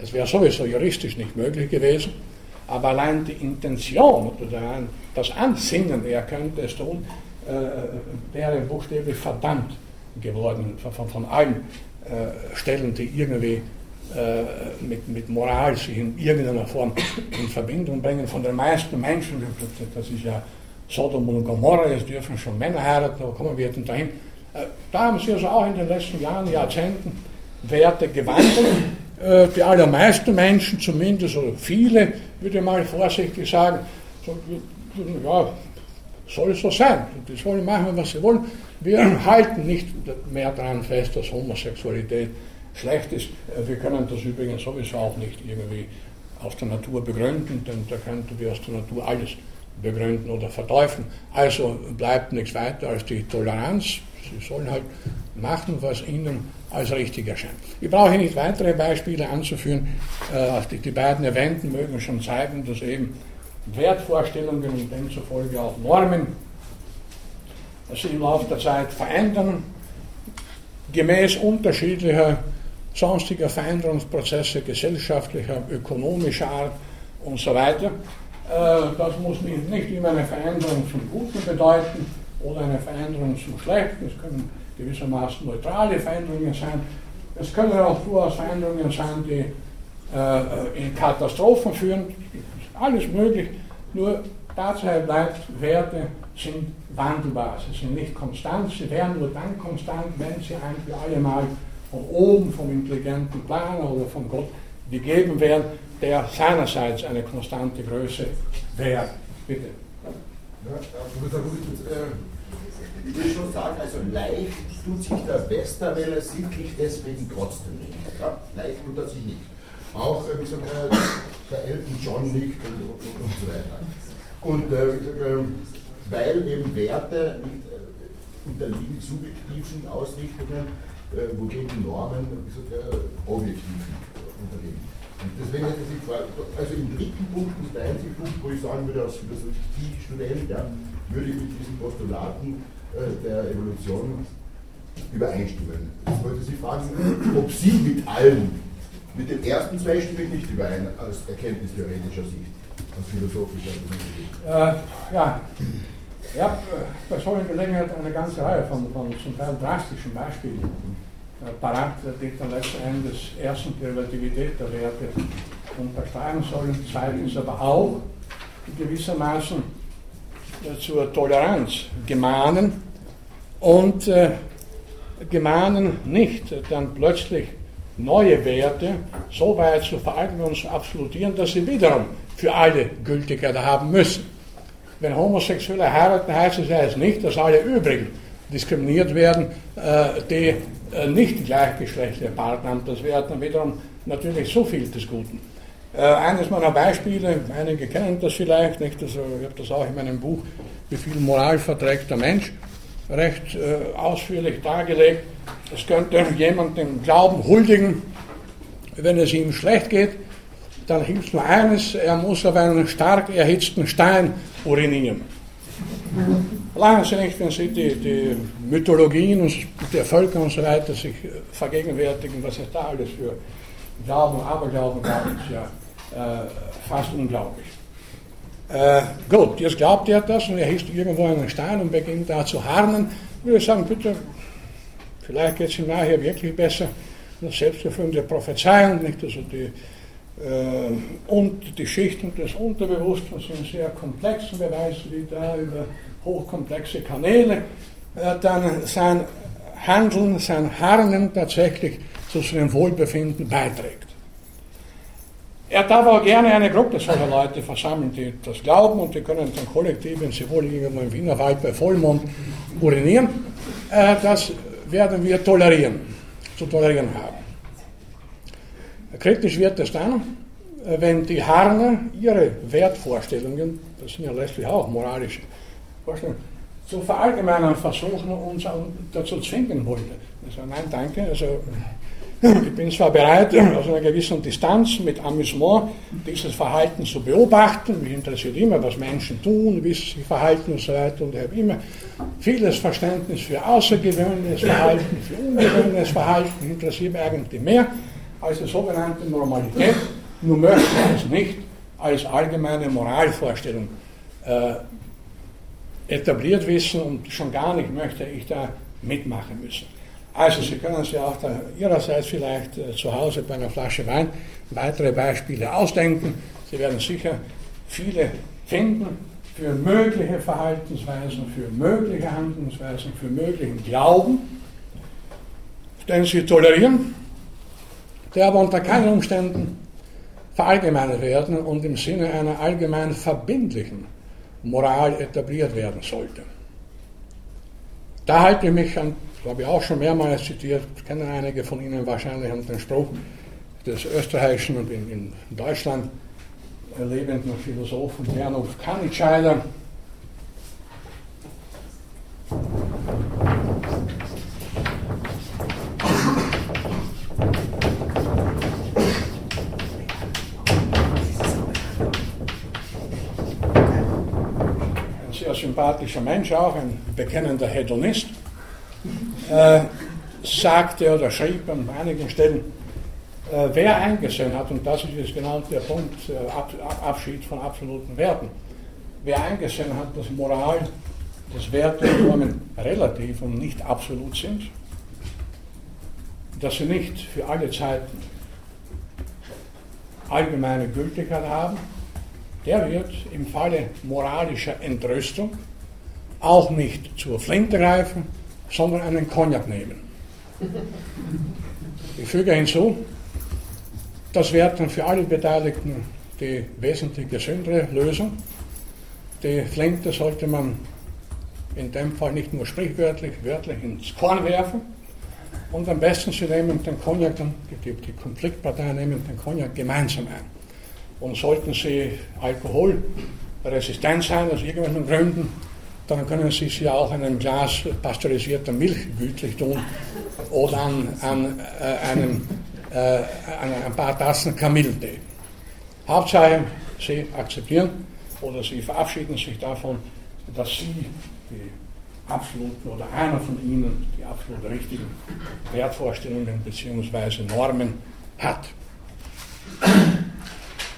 Es wäre sowieso juristisch nicht möglich gewesen, aber allein die Intention oder das Ansinnen, er könnte es tun, wäre buchstäblich verdammt geworden von, von allen äh, Stellen, die irgendwie äh, mit, mit Moral sich in irgendeiner Form in Verbindung bringen. Von den meisten Menschen, das ist ja Sodom und Gomorra, es dürfen schon Männer heiraten, aber kommen wir dahin. Äh, da haben sie also auch in den letzten Jahren, Jahrzehnten Werte gewandelt. Äh, die allermeisten Menschen, zumindest oder viele, würde ich mal vorsichtig sagen, ja, soll so sein. Die sollen machen, was sie wollen. Wir halten nicht mehr daran fest, dass Homosexualität schlecht ist. Äh, wir können das übrigens sowieso auch nicht irgendwie aus der Natur begründen, denn da könnten wir aus der Natur alles begründen oder verteufeln. Also bleibt nichts weiter als die Toleranz. Sie sollen halt machen, was ihnen als richtig erscheint. Ich brauche nicht weitere Beispiele anzuführen. Äh, die, beiden erwähnten mögen schon zeigen, dass eben Wertvorstellungen und demzufolge auch Normen sich im Laufe der Zeit verändern, gemäß unterschiedlicher sonstiger Veränderungsprozesse gesellschaftlicher, ökonomischer Art und so weiter. Äh, das muss nicht immer eine Veränderung zum Guten bedeuten oder eine Veränderung zum Schlechten. Es können gewissermaßen neutrale Veränderungen sein. Es können auch durchaus Veränderungen sein, die äh, in Katastrophen führen. Alles möglich. Nur Tatsache bleibt, Werte sind wandelbar. Sie sind nicht konstant. Sie werden nur dann konstant, wenn sie ein für alle Mal von oben, vom intelligenten Planer oder von Gott gegeben werden, der seinerseits eine konstante Größe wäre. Bitte. Ja, Professor äh, ich will schon sagen, also leicht tut sich der Westerwelle sittlich deswegen trotzdem nicht. Ja, leicht tut er sich nicht. Auch äh, gesagt, äh, der Elton John nicht und, und, und, so weiter. Und äh, ähm, weil eben Werte äh, unterliegen subjektiven Ausrichtungen, äh, wogegen Normen gesagt, objektiv unterliegen. Und deswegen hätte ich gefragt, also im dritten Punkt ist der einzige Punkt, wo ich sagen würde, als Philosophiestudent, ja, würde ich mit diesen Postulaten äh, der Evolution übereinstimmen. Jetzt wollte Sie fragen, ob Sie mit allen, mit den ersten zwei stimme ich nicht überein, aus erkenntnistheoretischer Sicht, aus philosophischer Sicht. Äh, ja, ich habe bei solchen Gelegenheit eine ganze Reihe von, von zum Teil drastischen Beispielen parat, die dann letzten Endes erstens die Relativität der Werte unterschreiben sollen, zweitens aber auch gewissermaßen zur Toleranz gemahnen und äh, gemahnen nicht dann plötzlich neue Werte so weit zu verallgemeinern und zu absolutieren, dass sie wiederum für alle Gültigkeit haben müssen. Wenn Homosexuelle heiraten, heißt es ja nicht, dass alle übrigen diskriminiert werden, äh, die äh, nicht gleichgeschlechtliche Partner haben. Das wäre dann wiederum natürlich so viel des Guten. Äh, eines meiner Beispiele, einige kennen das vielleicht, nicht? Also, ich habe das auch in meinem Buch Wie viel Moral verträgt der Mensch recht ausführlich dargelegt. Es könnte jemand den Glauben huldigen, wenn es ihm schlecht geht, dann hilft nur eines, er muss auf einen stark erhitzten Stein urinieren. Verlangen Sie nicht, wenn Sie die, die Mythologien und der Völker und so weiter sich vergegenwärtigen, was es da alles für Glauben, Aberglauben gab, ist ja äh, fast unglaublich. Äh, gut, jetzt glaubt er das und er hisst irgendwo einen Stein und beginnt da zu harnen. Ich würde sagen, bitte, vielleicht geht es ihm nachher wirklich besser. Eine selbsterfüllende Prophezeiung, nicht? Also die, äh, und die Schichten des Unterbewusstseins sind sehr komplex und weiß, wie da über hochkomplexe Kanäle äh, dann sein Handeln, sein Harnen tatsächlich zu seinem Wohlbefinden beiträgt. Er darf auch gerne eine Gruppe solcher Leute versammeln, die das glauben und die können dann kollektiv, wenn sie wohl irgendwo im Wienerwald bei Vollmond urinieren. Äh, das werden wir tolerieren, zu tolerieren haben. Kritisch wird es dann, äh, wenn die Harner ihre Wertvorstellungen, das sind ja letztlich auch moralische Vorstellungen, zu verallgemeinern versuchen und uns dazu zwingen wollen. Also nein, danke. Also ich bin zwar bereit, aus einer gewissen Distanz mit Amüsement dieses Verhalten zu beobachten. Mich interessiert immer, was Menschen tun, wie sie sich verhalten und so weiter. Und ich habe immer vieles Verständnis für außergewöhnliches Verhalten, für ungewöhnliches Verhalten. Interessiert mich eigentlich mehr als die sogenannte Normalität. Nur möchte ich es nicht als allgemeine Moralvorstellung äh, etabliert wissen und schon gar nicht möchte ich da mitmachen müssen. Also Sie können sich auch da Ihrerseits vielleicht äh, zu Hause bei einer Flasche Wein weitere Beispiele ausdenken. Sie werden sicher viele finden für mögliche Verhaltensweisen, für mögliche Handlungsweisen, für möglichen Glauben, den Sie tolerieren, der aber unter keinen Umständen verallgemeinert werden und im Sinne einer allgemein verbindlichen Moral etabliert werden sollte. Da halte ich mich an das habe ich auch schon mehrmals zitiert, kennen einige von Ihnen wahrscheinlich an den Spruch des Österreichischen und in, in Deutschland lebenden Philosophen Bernulf Kannitscheider. Ein sehr sympathischer Mensch auch, ein bekennender Hedonist, äh, sagte oder schrieb an einigen Stellen, äh, wer eingesehen hat, und das ist jetzt genau der Punkt, äh, Ab Abschied von absoluten Werten, wer eingesehen hat, dass Moral, dass Werte und Normen relativ und nicht absolut sind, dass sie nicht für alle Zeiten allgemeine Gültigkeit haben, der wird im Falle moralischer Entrüstung auch nicht zur Flinte greifen, sondern einen Cognac nehmen. Ich füge hinzu, das wäre dann für alle Beteiligten die wesentlich gesündere Lösung. Die Flinte sollte man in dem Fall nicht nur sprichwörtlich, wörtlich ins Korn werfen. Und am besten Sie nehmen den Cognac, die, die Konfliktparteien nehmen den Cognac gemeinsam ein. Und sollten Sie alkoholresistent sein aus irgendwelchen Gründen, dann können Sie sich auch einem Glas pasteurisierter Milch gütlich tun oder an, an äh, einem äh, ein paar Tassen Kamillentee. Hauptsache, Sie akzeptieren oder Sie verabschieden sich davon, dass Sie die absoluten oder einer von Ihnen die absolut richtigen Wertvorstellungen bzw. Normen hat.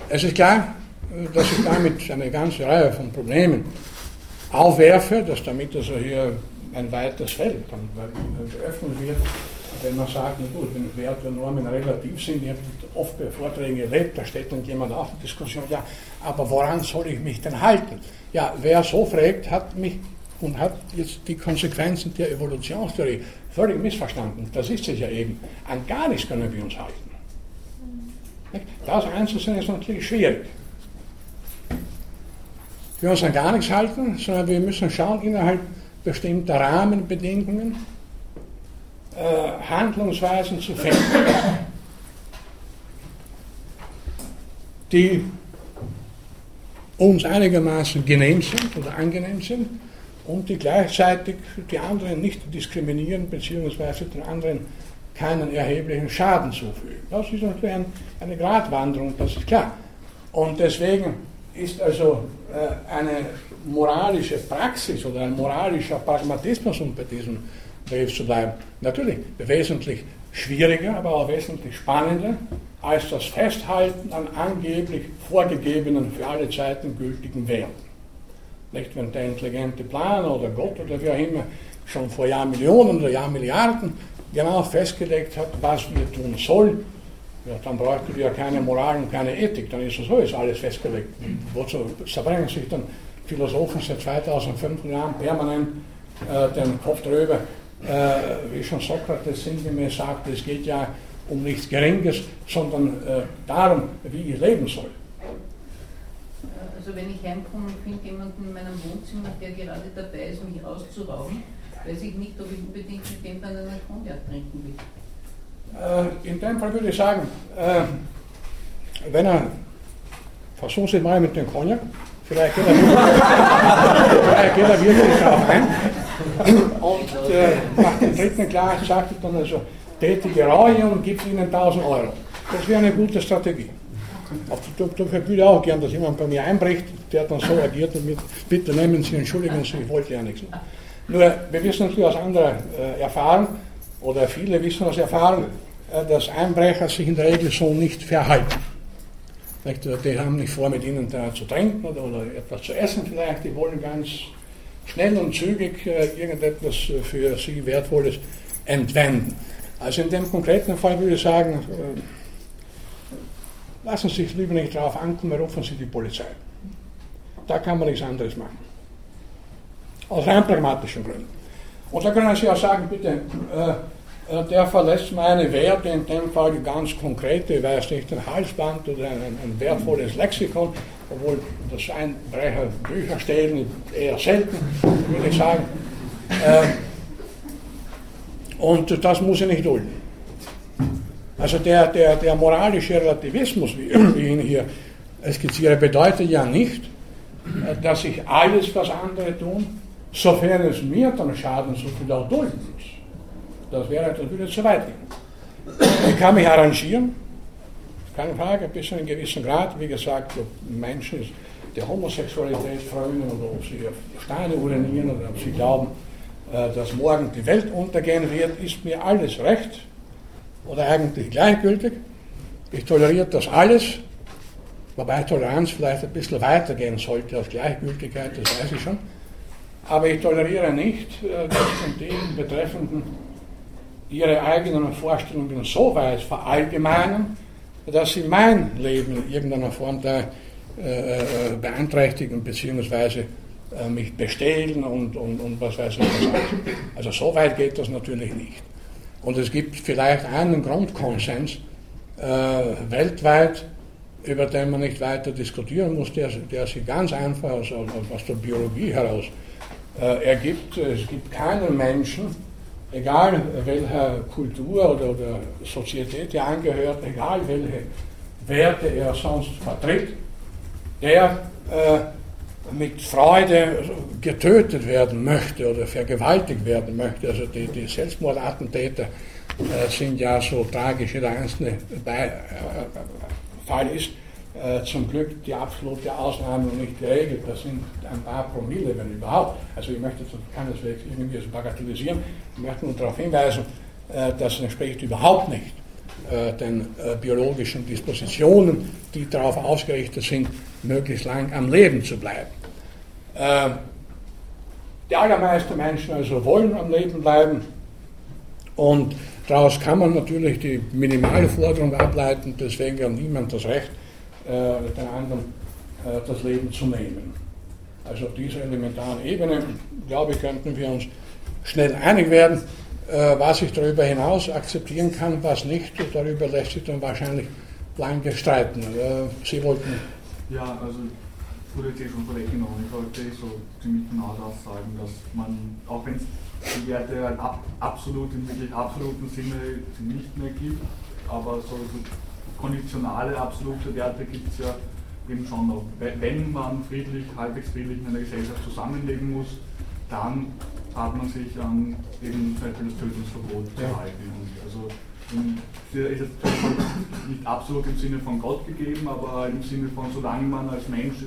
Es ist klar, dass ich damit eine ganze Reihe von Problemen aufwerfe, dass damit also hier ein weites Feld dann geöffnet wird wenn man sagt, na gut, wenn Werte und Normen relativ sind, ich habe oft bei Vorträgen erlebt, da steht dann jemand auf in Diskussion, ja, aber woran soll ich mich denn halten? Ja, wer so fragt, hat mich und hat jetzt die Konsequenzen der Evolutionstheorie völlig missverstanden. Das ist es ja eben. An gar nichts können wir uns halten. Das einzusehen ist natürlich schwierig. Wir uns an gar nichts halten, sondern wir müssen schauen, innerhalb bestimmter Rahmenbedingungen, äh, Handlungsweisen zu finden, die uns einigermaßen genehm sind oder angenehm sind und die gleichzeitig die anderen nicht diskriminieren bzw. den anderen keinen erheblichen Schaden zufügen. Das ist natürlich ein, eine Gratwanderung, das ist klar. Und deswegen ist also äh, eine moralische Praxis oder ein moralischer Pragmatismus, um bei diesem Begriff zu bleiben, natürlich wesentlich schwieriger, aber auch wesentlich spannender als das Festhalten an angeblich vorgegebenen, für alle Zeiten gültigen Werten. Nicht, wenn der intelligente Planer oder Gott oder wie auch immer schon vor Jahrmillionen oder Jahrmilliarden genau festgelegt hat, was wir tun sollen, ja, dann bräuchten wir keine Moral und keine Ethik, dann ist es so, ist alles festgelegt. Wozu zerbrechen sich dann Philosophen seit 2500 Jahren permanent äh, den Kopf drüber, äh, wie schon Sokrates sinngemäß sagte, es geht ja um nichts Geringes, sondern äh, darum, wie ich leben soll. Also wenn ich heimkomme und finde jemanden in meinem Wohnzimmer, der gerade dabei ist, mich auszurauben, weiß ich nicht, ob ich unbedingt mit dem dann einen Cognac trinken will. Äh, in dem Fall würde ich sagen, äh, wenn er, versuchen Sie mal mit dem Cognac, vielleicht geht er wirklich, geht er wirklich darauf ein. Und äh, nach dem dritten Glas sagte ich dann also, tätige Reue und gibt ihnen 1000 Euro. Das wäre eine gute Strategie. Dafür würde ich auch gern, dass jemand bei mir einbricht, der dann so agiert und mit, bitte nehmen Sie, entschuldigen Sie, ich wollte ja nichts. Nur, wir wissen natürlich aus anderer äh, Erfahrung, oder viele wissen aus Erfahrung, äh, dass Einbrecher sich in der Regel so nicht verhalten. Die haben nicht vor, mit ihnen da zu trinken oder, etwas zu essen vielleicht, die wollen ganz schnell und zügig äh, irgendetwas äh, für sie Wertvolles entwenden. Also in dem konkreten Fall würde ich sagen, äh, lassen Sie sich lieber nicht darauf ankommen, rufen Sie die Polizei. Da kann man nichts anderes machen. Aus rein pragmatischen Gründen. Und da können Sie auch sagen, bitte, äh, der verlässt meine Werte, in dem Fall ganz konkrete, ich weiß nicht, ein Halsband oder ein, ein wertvolles Lexikon, obwohl das Einbrecher Bücher stehlen eher selten, würde ich sagen. Äh, und das muss ich nicht dulden. Also der, der, der moralische Relativismus, wie, wie ihn hier skizziere, bedeutet ja nicht, dass ich alles, was andere tun, sofern es mir dann schaden, so viel auch muss. Das wäre, das würde zu weit gehen. Ich kann mich arrangieren, keine Frage, bis zu einem gewissen Grad. Wie gesagt, ob Menschen der Homosexualität freuen oder ob sie auf Steine urinieren oder ob sie glauben, äh, dass morgen die Welt untergehen wird, ist mir alles recht oder eigentlich gleichgültig. Ich toleriere das alles, wobei Toleranz vielleicht ein bisschen weitergehen sollte als Gleichgültigkeit, das weiß ich schon. Aber ich toleriere nicht, äh, dass von den Betreffenden ihre eigenen Vorstellungen so weit verallgemeinern, dass sie mein Leben in irgendeiner Form da äh, äh beeinträchtigen bzw. Äh, mich bestehlen und, und, und was weiß ich was. Also so weit geht das natürlich nicht. Und es gibt vielleicht einen Grundkonsens äh, weltweit, über den man nicht weiter diskutieren muss, der, der sich ganz einfach aus, aus der Biologie heraus ergibt. Es gibt keinen Menschen, egal welcher Kultur oder, oder Sozietät er angehört, egal welche Werte er sonst vertritt, der äh, mit Freude getötet werden möchte oder vergewaltigt werden möchte. Also die, die Selbstmordattentäter äh, sind ja so tragisch, jeder einzelne Be äh, Fall ist äh, zum Glück die absolute Ausnahme und nicht die Regel. Das sind ein paar Promille, wenn überhaupt. Also ich möchte das keineswegs irgendwie so bagatellisieren. Ich möchte nur darauf hinweisen, äh, das entspricht überhaupt nicht äh, den äh, biologischen Dispositionen, die darauf ausgerichtet sind, möglichst lang am Leben zu bleiben. Äh, die allermeisten Menschen also wollen am Leben bleiben und daraus kann man natürlich die minimale Forderung ableiten, deswegen hat niemand das Recht, den anderen äh, das Leben zu nehmen. Also auf dieser elementaren Ebene, glaube ich, könnten wir uns schnell einig werden. Äh, was ich darüber hinaus akzeptieren kann, was nicht, darüber lässt sich dann wahrscheinlich lange streiten. Sie wollten. Ja, also wurde jetzt eh schon vorweggenommen. Ich wollte so ziemlich genau das sagen, dass man, auch wenn es die Werte halt ab, absolut im wirklich absoluten Sinne nicht mehr gibt, aber so, so konditionale absolute Werte gibt es ja eben schon noch. Wenn man friedlich, halbwegs friedlich in einer Gesellschaft zusammenleben muss, dann hat man sich an eben zum Beispiel das Tötungsverbot zu halten. Und also hier ist es nicht absolut im Sinne von Gott gegeben, aber im Sinne von, solange man als Mensch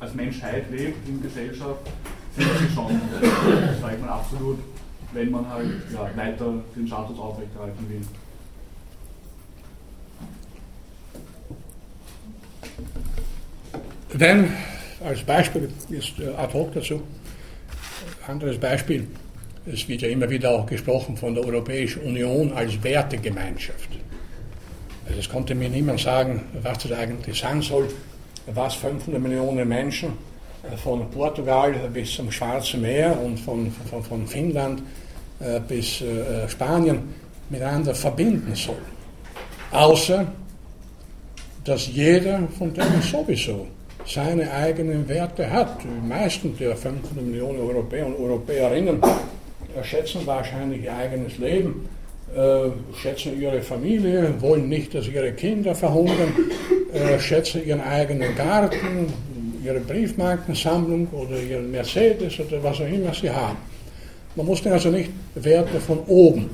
als Menschheit lebt in Gesellschaft, sind sie schon, sage ich mal, absolut, wenn man halt ja, weiter den Status aufrechterhalten will. Dann als Beispiel ist äh, ad hoc dazu, anderes Beispiel, es wird ja immer wieder auch gesprochen von der Europäischen Union als Wertegemeinschaft. Also es konnte mir niemand sagen, was das eigentlich sein soll, was 500 Millionen Menschen äh, von Portugal bis zum Schwarzen Meer und von, von, von Finnland äh, bis Spanien miteinander verbinden soll. Außer, dass jeder von denen sowieso seine eigenen Werte hat. Die meisten der 500 Millionen Europäer und Europäerinnen schätzen wahrscheinlich ihr eigenes Leben, äh, schätzen ihre Familie, wollen nicht, dass ihre Kinder verhungern, äh, schätzen ihren eigenen Garten, ihre Briefmarkensammlung oder ihren Mercedes oder was auch immer sie haben. Man muss also nicht Werte von oben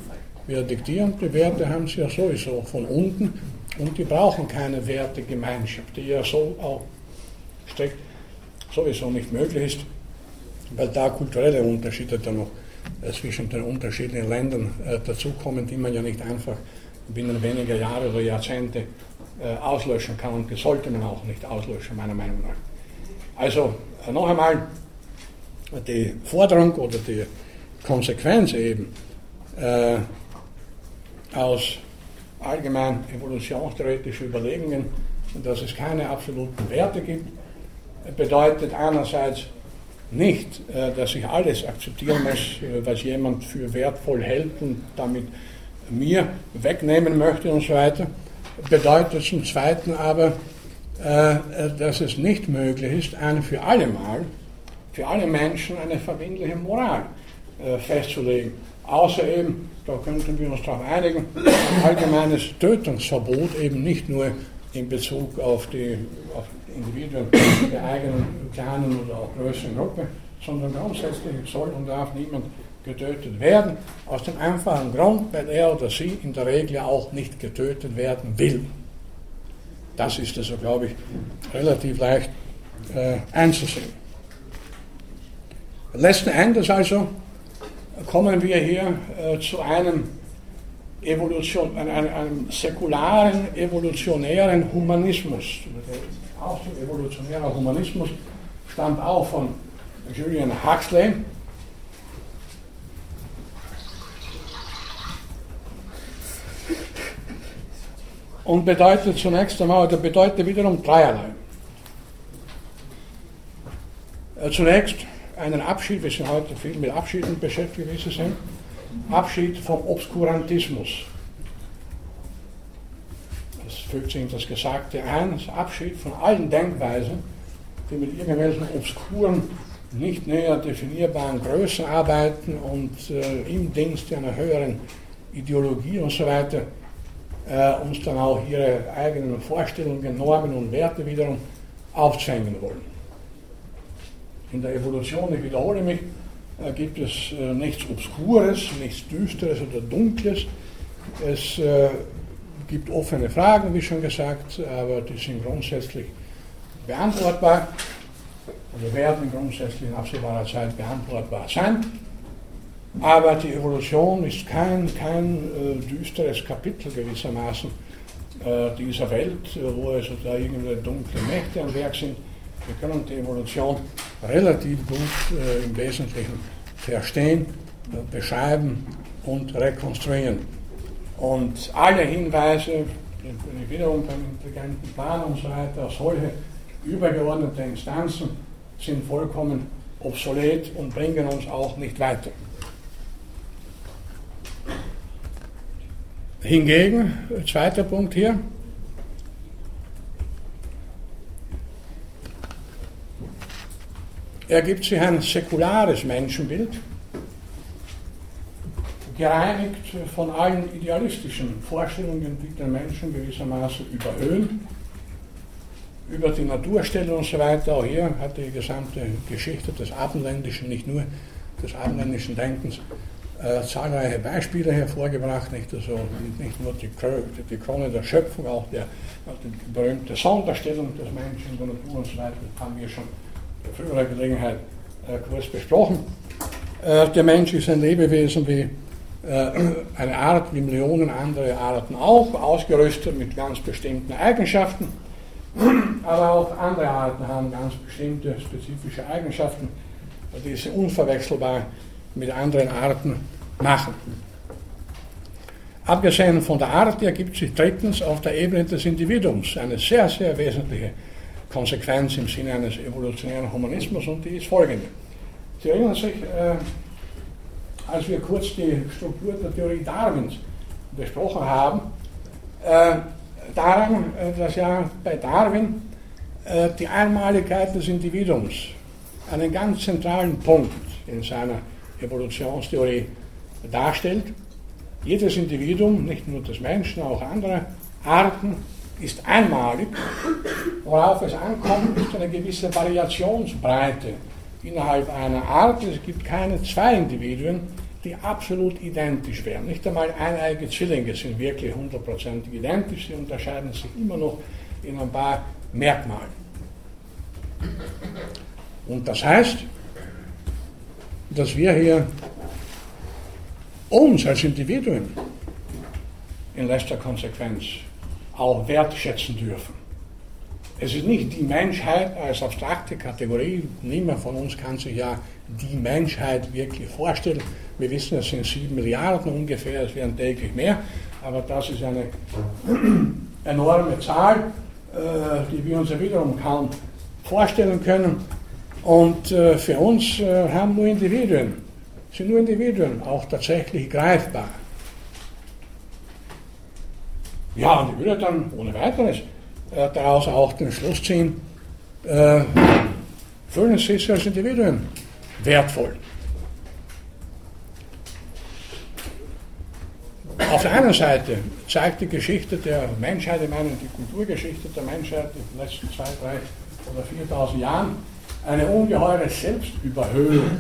wieder diktieren, die Werte haben sie ja sowieso von unten und die brauchen keine Wertegemeinschaft, die ja so auch strikt sowieso nicht möglich ist, weil da kulturelle Unterschiede dann noch äh, zwischen den unterschiedlichen Ländern äh, dazukommen, die man ja nicht einfach binnen weniger Jahre oder Jahrzehnte äh, auslöschen kann und die sollte man auch nicht auslöschen, meiner Meinung nach. Also äh, noch einmal, die Forderung oder die Konsequenz eben äh, aus allgemein evolutionstheoretischen Überlegungen, dass es keine absoluten Werte gibt, bedeutet einerseits nicht, äh, dass ich alles akzeptieren muss, äh, was jemand für wertvoll hält und damit mir wegnehmen möchte und so weiter. Bedeutet zum Zweiten aber, äh, dass es nicht möglich ist, eine für alle Mal, für alle Menschen eine verbindliche Moral festzulegen. Außer eben, da könnten wir uns darauf einigen, ein allgemeines Tötungsverbot eben nicht nur in Bezug auf die, auf Individuen der eigenen kleinen oder auch größeren Gruppe, sondern grundsätzlich soll und darf niemand getötet werden, aus dem einfachen Grund, weil er oder sie in der Regel auch nicht getötet werden will. Das ist also, glaube ich, relativ leicht äh, einzusehen. Letzten Endes also kommen wir hier äh, zu einem, Evolution, einem, einem säkularen, evolutionären Humanismus. Der Ausdruck evolutionärer Humanismus stammt auch von Julian Huxley. Und bedeutet zunächst einmal, oder bedeutet wiederum dreierlei. Äh, zunächst einen Abschied, wir sind heute viel mit Abschieden beschäftigt, Sie sehen. Abschied vom Obskurantismus. Das fügt sich in das Gesagte ein, das Abschied von allen Denkweisen, die mit irgendwelchen obskuren, nicht näher definierbaren Größen arbeiten und äh, im Dienst einer höheren Ideologie und so weiter äh, uns dann auch ihre eigenen Vorstellungen, Normen und Werte wiederum aufzwängen wollen. In der Evolution, ich wiederhole mich, äh, gibt es äh, nichts Obskures, nichts Düsteres oder Dunkles. Es äh, gibt offene Fragen, wie schon gesagt, aber die sind grundsätzlich beantwortbar oder werden grundsätzlich in absehbarer Zeit beantwortbar sein. Aber die Evolution ist kein, kein äh, düsteres Kapitel gewissermaßen äh, dieser Welt, wo also da irgendwelche dunkle Mächte am Werk sind. Wir können die Evolution relativ gut äh, im Wesentlichen verstehen, äh, beschreiben und rekonstruieren. Und alle Hinweise, wiederum beim intelligenten Plan und so weiter, solche übergeordnete Instanzen sind vollkommen obsolet und bringen uns auch nicht weiter. Hingegen, zweiter Punkt hier, ergibt sich ein säkulares Menschenbild, gereinigt von allen idealistischen Vorstellungen, die den Menschen gewissermaßen überhöhen, über die Naturstelle und so weiter. Auch hier hat die gesamte Geschichte des Abendländischen, nicht nur des abendländischen Denkens, äh, zahlreiche Beispiele hervorgebracht, nicht, also, nicht nur die, die Krone der Schöpfung, auch der, die berühmte Sonderstellung des Menschen in der Natur und so weiter, haben wir schon früherer Gelegenheit äh, kurz besprochen. Äh, der Mensch ist ein Lebewesen wie eine Art, wie Millionen andere Arten auch, ausgerüstet mit ganz bestimmten Eigenschaften. Aber auch andere Arten haben ganz bestimmte spezifische Eigenschaften, die sie unverwechselbar mit anderen Arten machen. Abgesehen von der Art ergibt sich drittens auf der Ebene des Individuums eine sehr, sehr wesentliche Konsequenz im Sinne eines evolutionären Humanismus und die ist folgende. Sie erinnern sich, äh, als wir kurz die Struktur der Theorie Darwins besprochen haben, äh, daran, äh, dass ja bei Darwin äh, die Einmaligkeit des Individuums einen ganz zentralen Punkt in seiner Evolutionstheorie darstellt. Jedes Individuum, nicht nur des Menschen, auch andere Arten, ist einmalig. Worauf es ankommt, ist eine gewisse Variationsbreite innerhalb einer Art. Es gibt keine zwei Individuen, die absolut identisch wären. Nicht einmal eineige Zwillinge sind wirklich hundertprozentig identisch, sie unterscheiden sich immer noch in ein paar Merkmalen. Und das heißt, dass wir hier uns als Individuen in letzter Konsequenz auch wertschätzen dürfen. Es ist nicht die Menschheit als abstrakte Kategorie. Niemand von uns kann sich ja die Menschheit wirklich vorstellen. Wir wissen, es sind sieben Milliarden ungefähr, es werden täglich mehr, aber das ist eine <clears throat> enorme Zahl, äh, die wir uns ja wiederum kaum vorstellen können. Und äh, für uns äh, haben nur Individuen, sind nur Individuen auch tatsächlich greifbar. Ja, und ich würde dann ohne weiteres daraus auch den Schluss ziehen, fühlen sich als Individuen wertvoll. Auf der einen Seite zeigt die Geschichte der Menschheit, ich meine die Kulturgeschichte der Menschheit in den letzten zwei, drei oder 4000 Jahren, eine ungeheure Selbstüberhöhung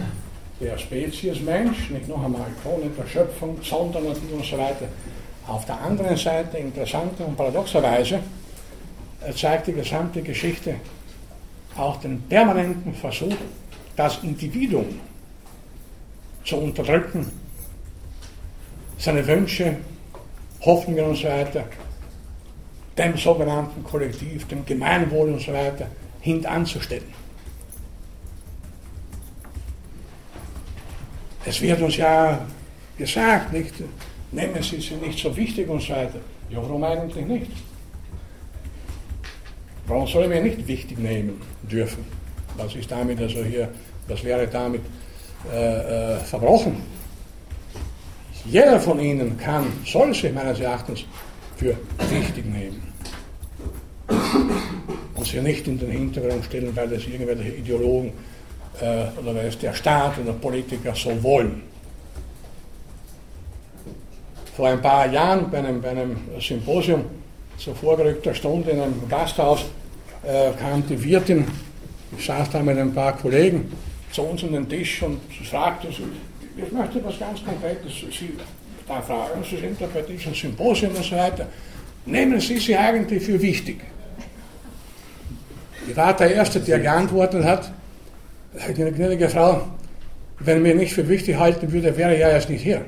der Spezies Mensch, nicht noch einmal Krone der Schöpfung, Sondernatur und so weiter. Auf der anderen Seite, interessanter und paradoxerweise, zeigt die gesamte Geschichte auch den permanenten Versuch, das Individuum zu unterdrücken, seine Wünsche, Hoffnungen und so weiter, dem sogenannten Kollektiv, dem Gemeinwohl und so weiter hintanzustellen. Es wird uns ja gesagt, nicht, nehmen Sie sie nicht so wichtig und so weiter. Ja, warum eigentlich nicht? Warum sollen wir nicht wichtig nehmen dürfen? Was ist damit also hier, was wäre damit äh, äh, verbrochen? Jeder von Ihnen kann, soll sich meines Erachtens für wichtig nehmen. Und sie nicht in den Hintergrund stellen, weil es irgendwelche Ideologen äh, oder weil es der Staat oder Politiker so wollen. Vor ein paar Jahren bei einem, bei einem Symposium zur vorgerückter Stunde in einem Gasthaus äh, kam die Wirtin, ich saß da mit ein paar Kollegen zu uns an den Tisch und fragte, ich möchte was ganz Konkretes Sie da fragen, Sie sind da bei diesem Symposium und so weiter. Nehmen Sie sie eigentlich für wichtig? Ich war der Erste, der geantwortet hat, eine gnädige Frau, wenn ich mich nicht für wichtig halten würde, wäre ich ja erst nicht hier.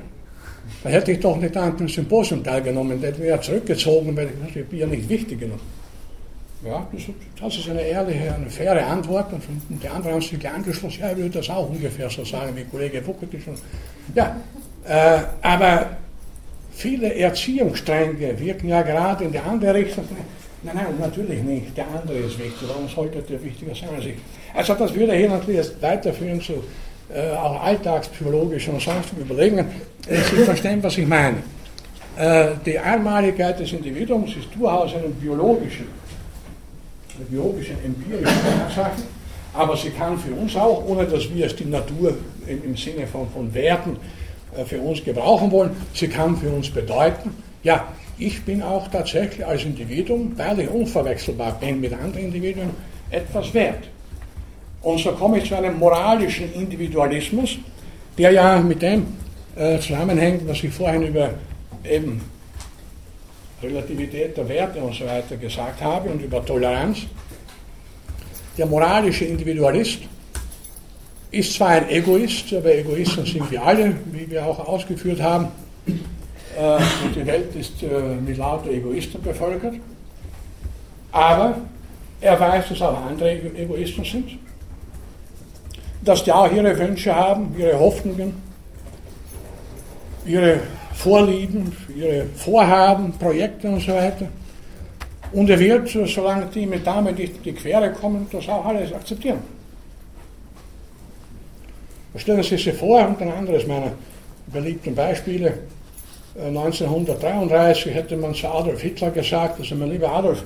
Da hätte ich doch nicht an dem Symposium teilgenommen, da hätte ich ja zurückgezogen, weil ich bin ja nicht wichtig genug. Ja, das ist eine ehrliche, eine faire Antwort. Und die anderen haben sich angeschlossen. Ja, ich würde das auch ungefähr so sagen wie Kollege Wuckert. Ja, äh, aber viele Erziehungsstränge wirken ja gerade in die andere Richtung. Nein, nein, natürlich nicht. Der andere ist wichtig. Warum sollte der wichtiger sein als ich? Also das würde hier natürlich weiterführen zu äh, auch alltagspsychologischen und sonstigen Überlegungen. Sie verstehen, was ich meine. Äh, die Einmaligkeit des Individuums ist durchaus eine biologische biologischen, empirischen Tatsachen, aber sie kann für uns auch, ohne dass wir es die Natur im, Sinne von, von Werten äh, für uns gebrauchen wollen, sie kann für uns bedeuten, ja, ich bin auch tatsächlich als Individuum, weil ich unverwechselbar bin mit anderen Individuen, etwas wert. Und so komme ich zu einem moralischen Individualismus, der ja mit dem äh, zusammenhängt, was ich vorhin über eben Relativität der Werte und so weiter gesagt habe und über Toleranz. Der moralische Individualist ist zwar ein Egoist, aber Egoisten sind wir alle, wie wir auch ausgeführt haben. Äh, und die Welt ist äh, mit lauter Egoisten bevölkert. Aber er weiß, dass auch andere Egoisten sind. Dass die auch ihre Wünsche haben, ihre Hoffnungen, ihre Vorlieben, ihre Vorhaben, Projekte und so weiter. Und er wird, solange die mit damit nicht in die Quere kommen, das auch alles akzeptieren. Stellen Sie sich vor, und ein anderes meiner beliebten Beispiele, 1933 äh, hätte man zu Adolf Hitler gesagt, also mein lieber Adolf,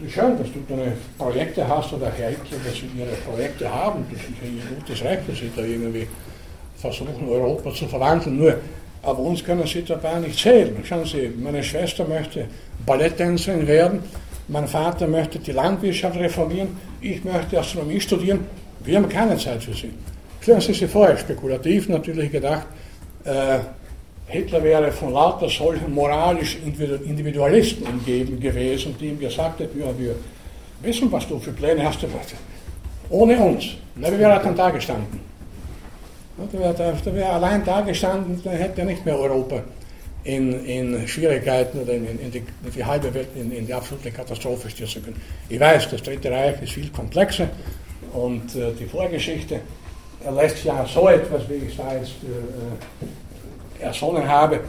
es ist schön, dass du deine Projekte hast oder Herr Hitler, dass sie ihre Projekte haben, das ist ein gutes Recht, dass sie da irgendwie versuchen, Europa zu verwandeln. Nur aber uns können sie dabei nicht zählen. Schauen Sie, meine Schwester möchte Balletttänzerin werden, mein Vater möchte die Landwirtschaft reformieren, ich möchte Astronomie studieren. Wir haben keine Zeit für sie. Stellen Sie sich vor, spekulativ natürlich gedacht, äh, Hitler wäre von lauter solchen moralischen Individualisten umgeben gewesen, die ihm gesagt hätten, ja, wir wissen, was du für Pläne hast. Ohne uns. Na, wie wäre er dann da gestanden? Da wäre allein da gestanden, dann hätte er nicht mehr Europa in, in Schwierigkeiten oder in, in, die, in, die, halbe Welt in, in, die absolute Katastrophe stürzen können. Ich weiß, das Dritte Reich ist viel komplexer und äh, die Vorgeschichte lässt ja so etwas, wie ich es da jetzt äh, ersonnen habe,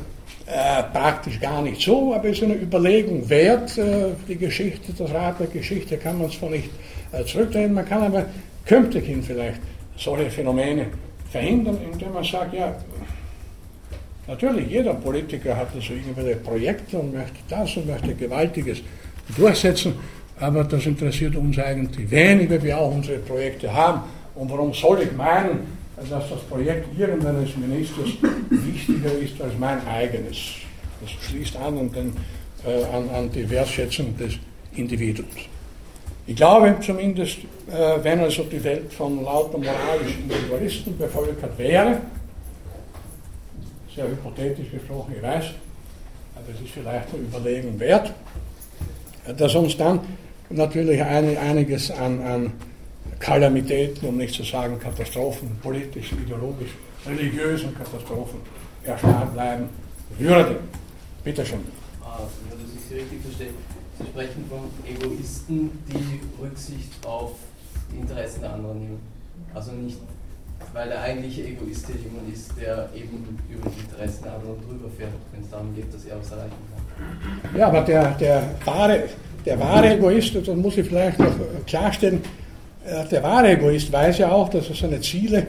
äh, praktisch gar nicht so, aber es ist eine Überlegung wert. Äh, die Geschichte, das Rad der Geschichte kann man zwar nicht äh, zurückdrehen, man kann aber künftig hin vielleicht solche Phänomene verhindern, indem man sagt, ja, natürlich, jeder Politiker hat also irgendwelche Projekte und möchte das und möchte Gewaltiges durchsetzen, aber das interessiert uns eigentlich wenig, weil wir auch unsere Projekte haben. Und warum soll ich meinen, dass das Projekt irgendeines Ministers wichtiger ist als mein eigenes? Das schließt an, an, den, äh, an, an die Wertschätzung des Individuums. Ich glaube zumindest, äh, wenn also die Welt von lauter moralischen Individualisten bevölkert wäre, sehr hypothetisch gesprochen, ich weiß, aber es ist vielleicht eine Überlegung wert, dass uns dann natürlich einiges an, an Kalamitäten, um nicht zu sagen Katastrophen, politisch, ideologisch, religiösen Katastrophen erspart bleiben würde. Bitte schön. Ah, wenn ich richtig verstehe, Sie sprechen von Egoisten, die Rücksicht auf die Interessen der anderen nehmen. Also nicht, weil der eigentliche Egoist jemand ist, der eben über die Interessen der anderen drüber fährt, wenn es darum geht, dass er was erreichen kann. Ja, aber der, der, wahre, der wahre Egoist, das muss ich vielleicht noch klarstellen, äh, der wahre Egoist weiß ja auch, dass er seine Ziele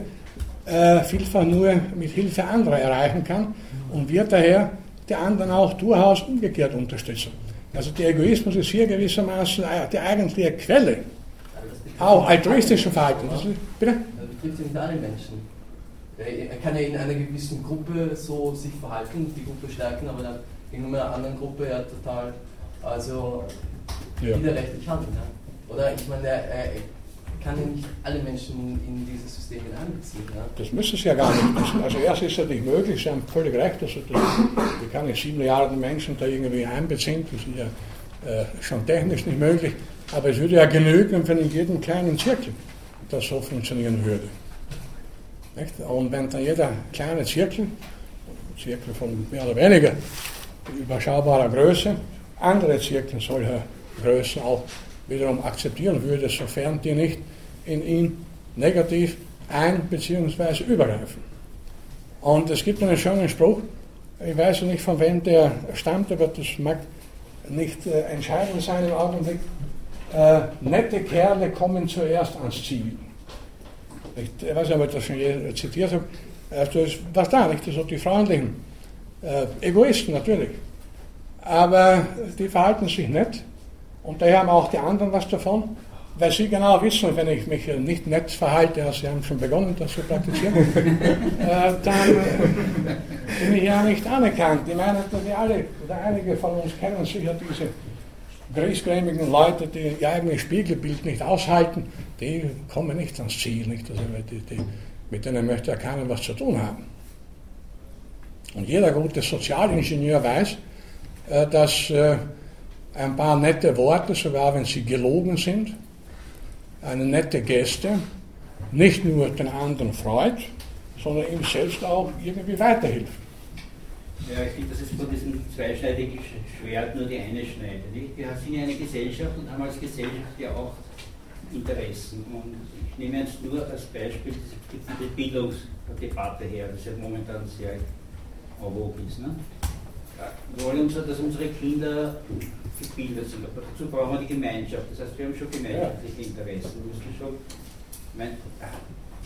äh, vielfach nur mit Hilfe anderer erreichen kann und wird daher die anderen auch durchaus umgekehrt unterstützen. Also der Egoismus ist hier gewissermaßen die eigentliche Quelle. Auch altruistischen Verhalten. Das, bitte? Das betrifft ja nicht alle Menschen. Er kann ja in einer gewissen Gruppe so sich verhalten, die Gruppe stärken, aber dann gegenüber einer anderen Gruppe ja total also ja. widerrechtlich handeln. Ja? Oder ich meine, er, er kann ja nicht alle Menschen in dieses System einbeziehen. Ja? Das müssen sie ja gar nicht. Also erst ist das nicht möglich, Sie haben völlig recht, also das, wir können nicht sieben Milliarden Menschen da irgendwie einbeziehen, das ist ja äh, schon technisch nicht möglich, aber es würde ja genügen, wenn in jedem kleinen Zirkel das so funktionieren würde. Nicht? Und wenn dann jeder kleine Zirkel, Zirkel von mehr oder weniger überschaubarer Größe, andere Zirkel solcher Größen auch wiederum akzeptieren würde, sofern die nicht in ihn negativ ein- bzw. übergreifen. Und es gibt einen schönen Spruch, ich weiß nicht von wem der stammt, aber das mag nicht äh, entscheidend sein im Augenblick. Äh, nette Kerle kommen zuerst ans Ziel. Ich, weiß nicht, ob ich das schon je zitiert habe. Also was da nicht, das sind die freundlichen äh, Egoisten natürlich. Aber die verhalten sich nett und daher haben auch die anderen was davon, weil sie genau wissen, wenn ich mich nicht nett verhalte, also sie haben schon begonnen, das zu praktizieren, <laughs> äh, dann äh, bin ich ja nicht anerkannt. Ich meine, dass wir alle, oder einige von uns kennen sicher diese griesgrämigen Leute, die ihr eigenes Spiegelbild nicht aushalten, die kommen nicht ans Ziel. Nicht? Also die, die, mit denen möchte ja keiner was zu tun haben. Und jeder gute Sozialingenieur weiß, äh, dass äh, ein paar nette Worte, sogar wenn sie gelogen sind, eine nette Geste, nicht nur den anderen freut, sondern ihm selbst auch irgendwie weiterhilft. Ja, ich finde, das ist von diesem zweischneidigen Schwert nur die eine Schneide. Nicht? Wir sind ja eine Gesellschaft und haben als Gesellschaft ja auch Interessen. Und ich nehme jetzt nur als Beispiel die Bildungsdebatte her, das ja momentan sehr en vogue ist. Ne? Wir wollen, dass unsere Kinder gebildet sind. Aber dazu brauchen wir die Gemeinschaft. Das heißt, wir haben schon gemeinschaftliche Interessen. Wir, müssen schon, mein,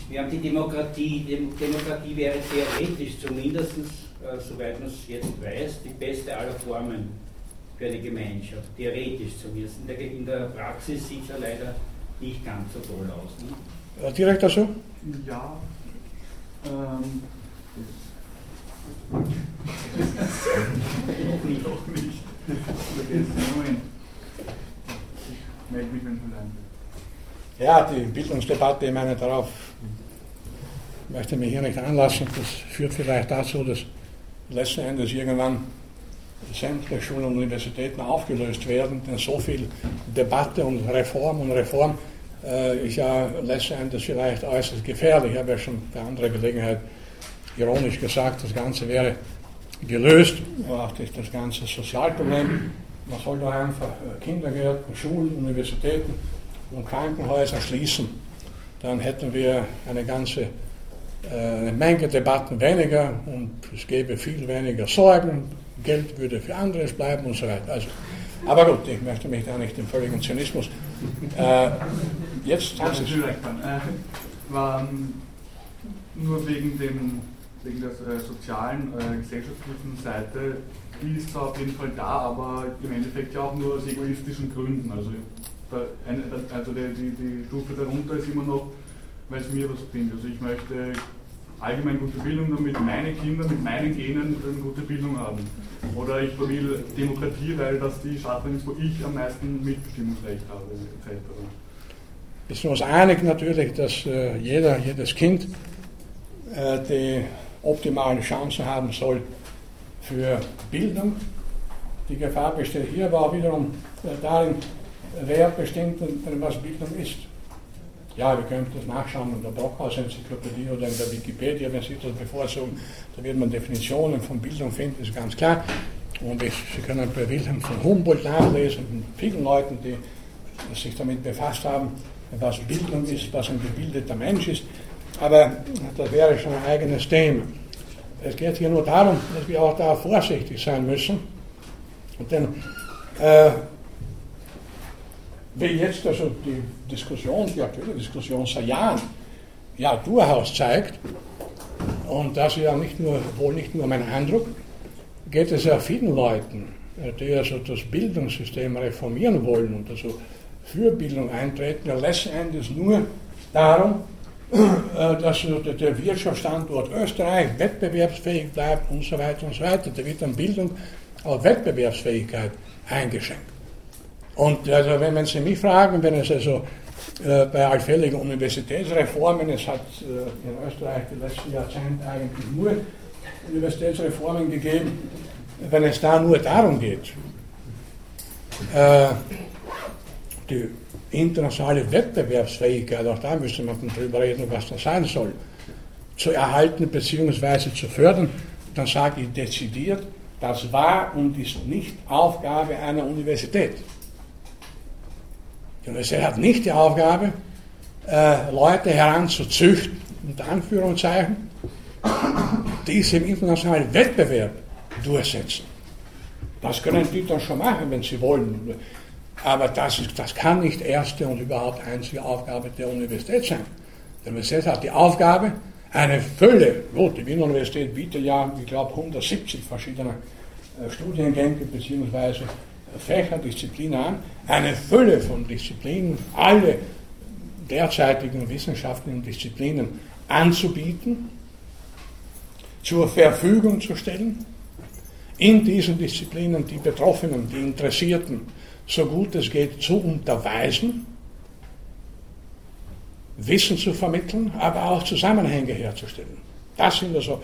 wir haben die Demokratie. Die Demokratie wäre theoretisch zumindest, äh, soweit man es jetzt weiß, die beste aller Formen für eine Gemeinschaft. Theoretisch zumindest. In der, in der Praxis sieht es ja leider nicht ganz so toll aus. Ne? Ja, direkt dazu? Ja. Ähm, noch nicht. Ja, die Bildungsdebatte, ich meine, darauf möchte ich mich hier nicht anlassen. Das führt vielleicht dazu, dass letzten Endes irgendwann sämtliche Schulen und Universitäten aufgelöst werden, denn so viel Debatte und Reform und Reform äh, ist ja letzten Endes vielleicht äußerst gefährlich. Ich habe ja schon bei anderer Gelegenheit ironisch gesagt, das Ganze wäre gelöst, auch durch das ganze Sozialproblem. Man soll doch einfach äh, Kindergärten, Schulen, Universitäten und Krankenhäuser schließen. Dann hätten wir eine ganze äh, eine Menge Debatten weniger und es gäbe viel weniger Sorgen, Geld würde für anderes bleiben und so weiter. Also, aber gut, ich möchte mich da nicht im völligen Zynismus. Äh, jetzt haben Sie es. Äh, war nur wegen dem wegen der äh, sozialen, äh, gesellschaftlichen Seite, die ist zwar auf jeden Fall da, aber im Endeffekt ja auch nur aus egoistischen Gründen. Also, eine, also die, die, die, Stufe darunter ist immer noch, weil es mir was bringt. Also ich möchte allgemein gute Bildung, damit meine Kinder mit meinen Genen eine gute Bildung haben. Oder ich will Demokratie, weil das die Staaten ist, wo ich am meisten Mitbestimmungsrecht habe, etc. Sind uns einig natürlich, dass äh, jeder, jedes Kind äh, die optimale Chance haben soll für Bildung. Die Gefahr besteht hier aber auch wiederum äh, darin, wer bestimmt, was Bildung ist. Ja, wir können das nachschauen in der Brockhaus-Enzyklopädie oder in der Wikipedia, wenn Sie das bevorzugen. Da wird man Definitionen von Bildung finden, ist ganz klar. Und ich, Sie können bei Wilhelm von Humboldt nachlesen, mit vielen Leuten, die sich damit befasst haben, was Bildung ist, was ein gebildeter Mensch ist. Aber das wäre schon ein eigenes Thema. Es geht hier nur darum, dass wir auch da vorsichtig sein müssen. Denn äh, wie jetzt also die Diskussion, die aktuelle Diskussion seit Jahren ja durchaus zeigt, und das ist ja nicht nur, wohl nicht nur mein Eindruck, geht es ja vielen Leuten, die also das Bildungssystem reformieren wollen und also für Bildung eintreten, letzten Endes nur darum, dass der Wirtschaftsstandort Österreich wettbewerbsfähig bleibt und so weiter und so weiter. Da wird dann Bildung auf Wettbewerbsfähigkeit eingeschränkt. Und also, wenn, Sie mich fragen, wenn es also äh, bei allfälligen Universitätsreformen, es hat äh, in Österreich die letzten Jahrzehnte eigentlich nur Universitätsreformen gegeben, wenn es da nur darum geht, äh, die internationale Wettbewerbsfähigkeit, auch da müsste man drüber reden, was das sein soll, zu erhalten bzw. zu fördern, dann sage ich dezidiert, das war und ist nicht Aufgabe einer Universität. Die Universität hat nicht die Aufgabe, äh, Leute heranzuzüchten, unter Anführungszeichen, die sich im internationalen Wettbewerb durchsetzen. Das können die dann schon machen, wenn sie wollen. Aber das, ist, das kann nicht erste und überhaupt einzige Aufgabe der Universität sein. Die Universität hat die Aufgabe, eine Fülle, gut, die Wiener Universität bietet ja, ich glaube, 170 verschiedene äh, Studiengänge bzw. Fächer, Disziplinen an, eine Fülle von Disziplinen, alle derzeitigen wissenschaftlichen Disziplinen anzubieten, zur Verfügung zu stellen, in diesen Disziplinen die Betroffenen, die Interessierten, so gut es geht zu unterweisen, Wissen zu vermitteln, aber auch Zusammenhänge herzustellen. Das sind also,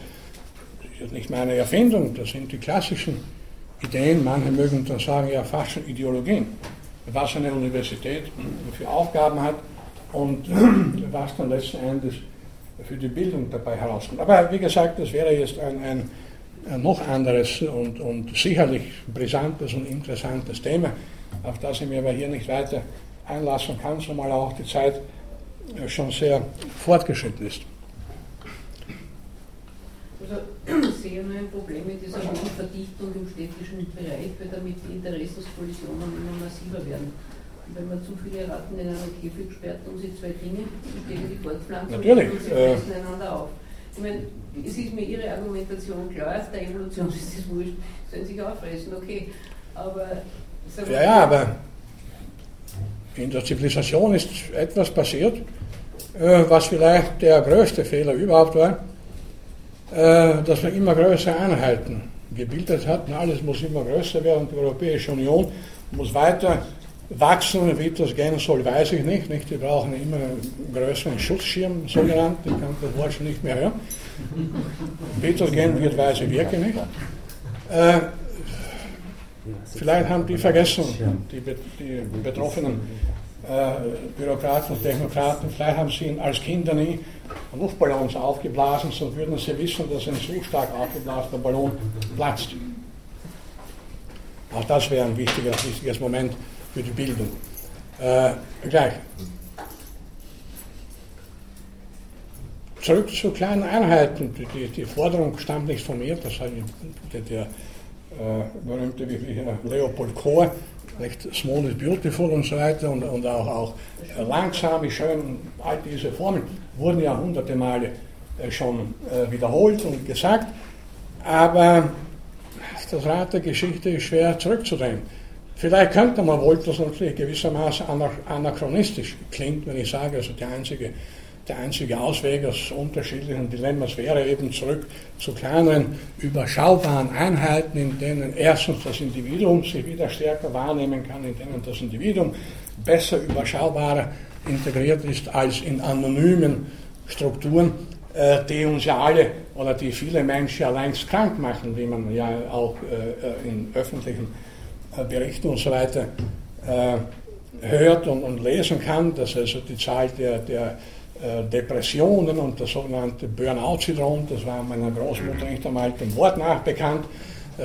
nicht meine Erfindung, das sind die klassischen Ideen, manche mögen dann sagen, ja, fast schon Ideologien, was eine Universität für Aufgaben hat und <clears throat> was dann letzten Endes für die Bildung dabei herauskommt. Aber wie gesagt, das wäre jetzt ein, ein noch anderes und, und sicherlich brisantes und interessantes Thema, auf das ich mir aber hier nicht weiter einlassen kann, zumal auch die Zeit schon sehr fortgeschritten ist. Also ich sehe nur ein Problem mit dieser hohen Verdichtung im städtischen Bereich, weil damit die Interessenskollisionen immer massiver werden. Und wenn man zu viele Ratten in einem Käfig sperrt, tun sie zwei Dinge, gegen die Fortpflanzung Natürlich. und sie fressen äh, einander auf. Ich meine, es ist mir Ihre Argumentation klar, der Evolution <laughs> ist das wurscht, sollen sich auffressen, okay. Aber. Ja, ja, aber in der Zivilisation ist etwas passiert, äh, was vielleicht der größte Fehler überhaupt war äh, dass man immer größere Einheiten gebildet hat. Alles muss immer größer werden. Die Europäische Union muss weiter wachsen. Wie das gehen soll, weiß ich nicht. nicht? Die brauchen immer einen größeren Schutzschirm, so genannt. Ich kann das Wort schon nicht mehr hören. Wie das gehen wird, weiß ich wirklich nicht. Vielleicht haben die vergessen, die, die Betroffenen äh, Bürokraten und Technokraten, vielleicht haben sie als Kinder nie Luftballons aufgeblasen, sonst würden sie wissen, dass ein so stark aufgeblasener Ballon platzt. Auch das wäre ein wichtiger, wichtiges Moment für die Bildung. Äh, gleich. Zurück zu kleinen Einheiten. Die, die, die Forderung stammt nicht von mir, das hat der, der berühmte Leopold Kohr Recht small is beautiful und so weiter und, und auch, auch langsam ist schön. All diese Formeln wurden ja hunderte Male äh, schon äh, wiederholt und gesagt, aber das Rad der Geschichte ist schwer zurückzudrehen. Vielleicht könnte man wohl, das natürlich gewissermaßen anachronistisch klingt, wenn ich sage, also die einzige der einzige Ausweg aus unterschiedlichen Dilemmas wäre eben zurück zu kleineren, überschaubaren Einheiten, in denen erstens das Individuum sich wieder stärker wahrnehmen kann, in denen das Individuum besser überschaubarer integriert ist als in anonymen Strukturen, äh, die uns ja alle oder die viele Menschen längst krank machen, wie man ja auch äh, in öffentlichen äh, Berichten und so weiter hört und, und lesen kann, dass also die Zahl der, der Depressionen und das sogenannte Burnout-Syndrom, das war meiner Großmutter nicht einmal dem Wort nach bekannt,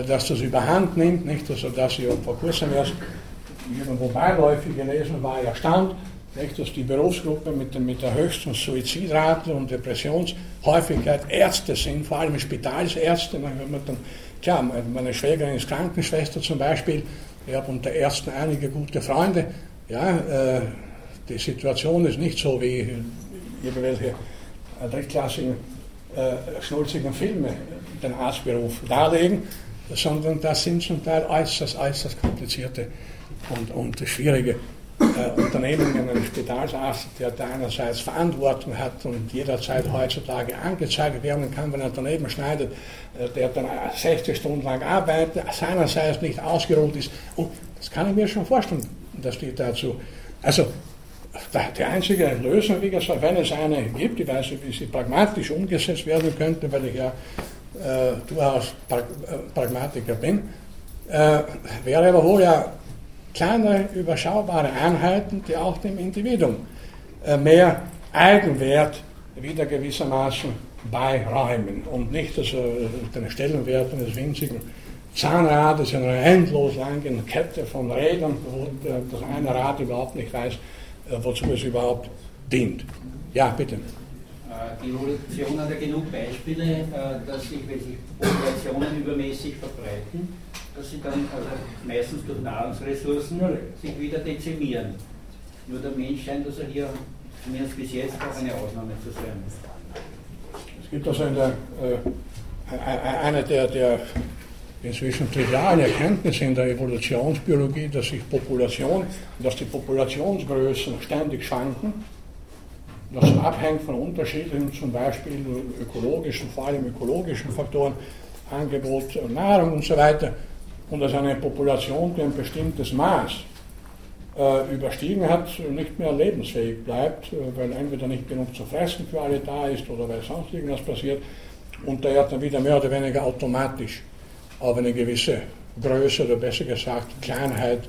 dass das überhand nimmt, nicht? Also, dass sie vor kurzem erst irgendwo beiläufig gelesen war, erstaunt, nicht, dass die Berufsgruppe mit, der, mit der höchsten Suizidrate und Depressionshäufigkeit Ärzte sind, vor allem Spitalsärzte. Wenn man dann, klar, meine Schwägerin ist Krankenschwester zum Beispiel, ich habe unter Ärzten einige gute Freunde. Ja, äh, die Situation ist nicht so wie irgendwelche drittklassigen, äh, schnulzigen Filme den Arztberuf darlegen, sondern das sind zum Teil äußerst, äußerst komplizierte und, und schwierige äh, Unternehmungen, ein Spitalsarzt, der da einerseits Verantwortung hat und jederzeit heutzutage angezeigt werden kann, wenn er daneben schneidet, äh, der dann 60 Stunden lang arbeitet, seinerseits nicht ausgeruht ist. Und das kann ich mir schon vorstellen, dass die dazu, also die einzige Lösung, wie gesagt, wenn es eine gibt, ich weiß nicht, wie sie pragmatisch umgesetzt werden könnte, weil ich ja äh, durchaus Prag äh, Pragmatiker bin, äh, wäre aber wohl ja kleine, überschaubare Einheiten, die auch dem Individuum äh, mehr Eigenwert wieder gewissermaßen beiräumen und nicht also den Stellenwert eines winzigen Zahnrades in einer endlos langen Kette von Rädern, wo das eine Rad überhaupt nicht weiß, wozu es überhaupt dient. Ja, bitte. Äh, die Evolution hat ja genug Beispiele, dass sich, wenn sich Populationen übermäßig verbreiten, dass sie dann also meistens durch Nahrungsressourcen sich wieder dezimieren. Nur der Mensch scheint also hier zumindest bis jetzt auch eine Ausnahme zu sein. Es gibt also eine, äh, eine der, der inzwischen trivialen Erkenntnisse in der Evolutionsbiologie, dass sich Population, dass die Populationsgrößen ständig schwanken. Das abhängt von unterschiedlichen, zum Beispiel ökologischen, vor allem ökologischen Faktoren, Angebot, Nahrung und so weiter und dass eine Population, die ein bestimmtes Maß äh, überstiegen hat, nicht mehr lebensfähig bleibt, äh, weil entweder nicht genug zu fressen für alle da ist oder weil sonst irgendwas passiert und der dann wieder mehr oder weniger automatisch auf eine gewisse Größe oder besser gesagt Kleinheit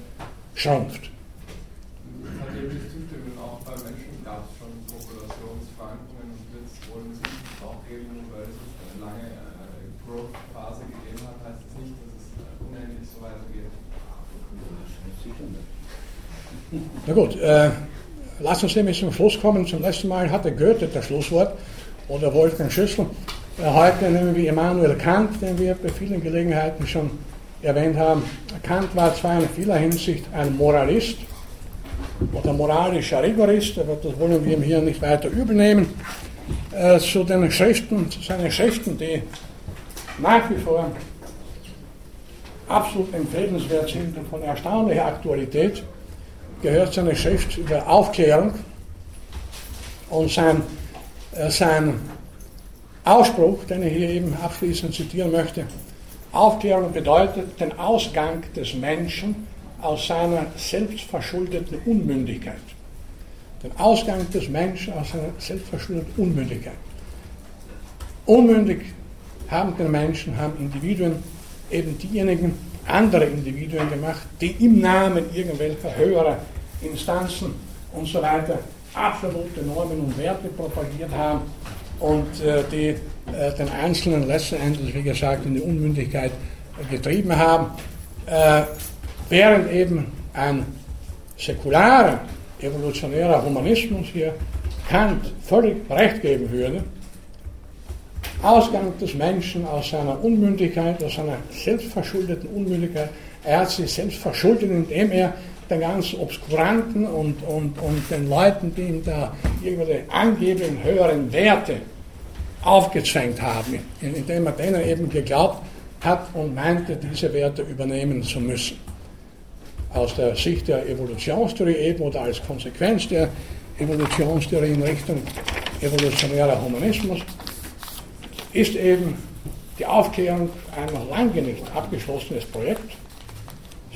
schrumpft. Na gut, äh, lass uns nämlich zum Schluss kommen. Zum letzten Mal hatte Goethe das Schlusswort oder Wolfgang Schüssel. Äh, heute nehmen wir Immanuel Kant, den wir bei vielen Gelegenheiten schon erwähnt haben. Kant war zwar in vieler Hinsicht ein Moralist oder moralischer Rigorist, aber das wollen wir ihm hier nicht weiter übel Äh, zu den Schriften, zu seinen Schriften, die nach wie vor absolut empfehlenswert sind und von erstaunlicher Aktualität gehört seine Schrift über Aufklärung und sein, äh, sein Ausspruch, den ich hier eben abschließend zitieren möchte. Aufklärung bedeutet den Ausgang des Menschen aus seiner selbstverschuldeten Unmündigkeit. Den Ausgang des Menschen aus seiner selbstverschuldeten Unmündigkeit. Unmündig haben den Menschen, haben Individuen, eben diejenigen, andere Individuen gemacht, die im Namen irgendwelcher höherer Instanzen und so weiter absolute Normen und Werte propagiert haben und äh, die äh, den Einzelnen letztendlich, wie gesagt, in die Unmündigkeit getrieben haben, äh, während eben ein säkularer, evolutionärer Humanismus hier Kant völlig recht geben würde, Ausgang des Menschen aus seiner Unmündigkeit, aus seiner selbstverschuldeten Unmündigkeit. Er hat sich selbst verschuldet, indem er den ganz Obskuranten und, und, und den Leuten, die ihm da irgendwelche angeblichen höheren Werte aufgezwängt haben, indem er denen eben geglaubt hat und meinte, diese Werte übernehmen zu müssen. Aus der Sicht der Evolutionstheorie eben oder als Konsequenz der Evolutionstheorie in Richtung evolutionärer Humanismus, ist eben die Aufklärung ein noch lange nicht abgeschlossenes Projekt,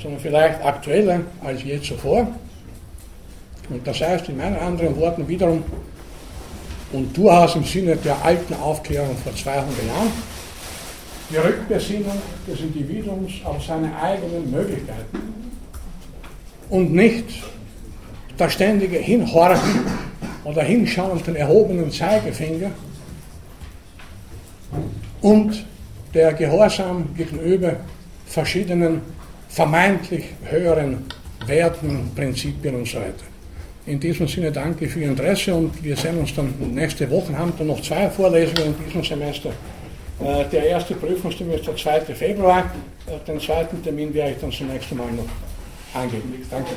sondern vielleicht aktueller als je zuvor. Und das heißt in meinen anderen Worten wiederum, und durchaus im Sinne der alten Aufklärung vor 200 Jahren, die Rückbesinnung des Individuums auf seine eigenen Möglichkeiten und nicht das ständige Hinhorchen oder Hinschauen den erhobenen Zeigefinger und der Gehorsam gegenüber verschiedenen vermeintlich höheren Werten, Prinzipien und so weiter. In diesem Sinne danke für Ihr Interesse und wir sehen uns dann nächste Woche. Haben dann noch zwei Vorlesungen in diesem Semester. Äh, der erste Prüfungstermin ist der 2. Februar. Äh, den zweiten Termin werde ich dann zunächst einmal noch angeben. Danke.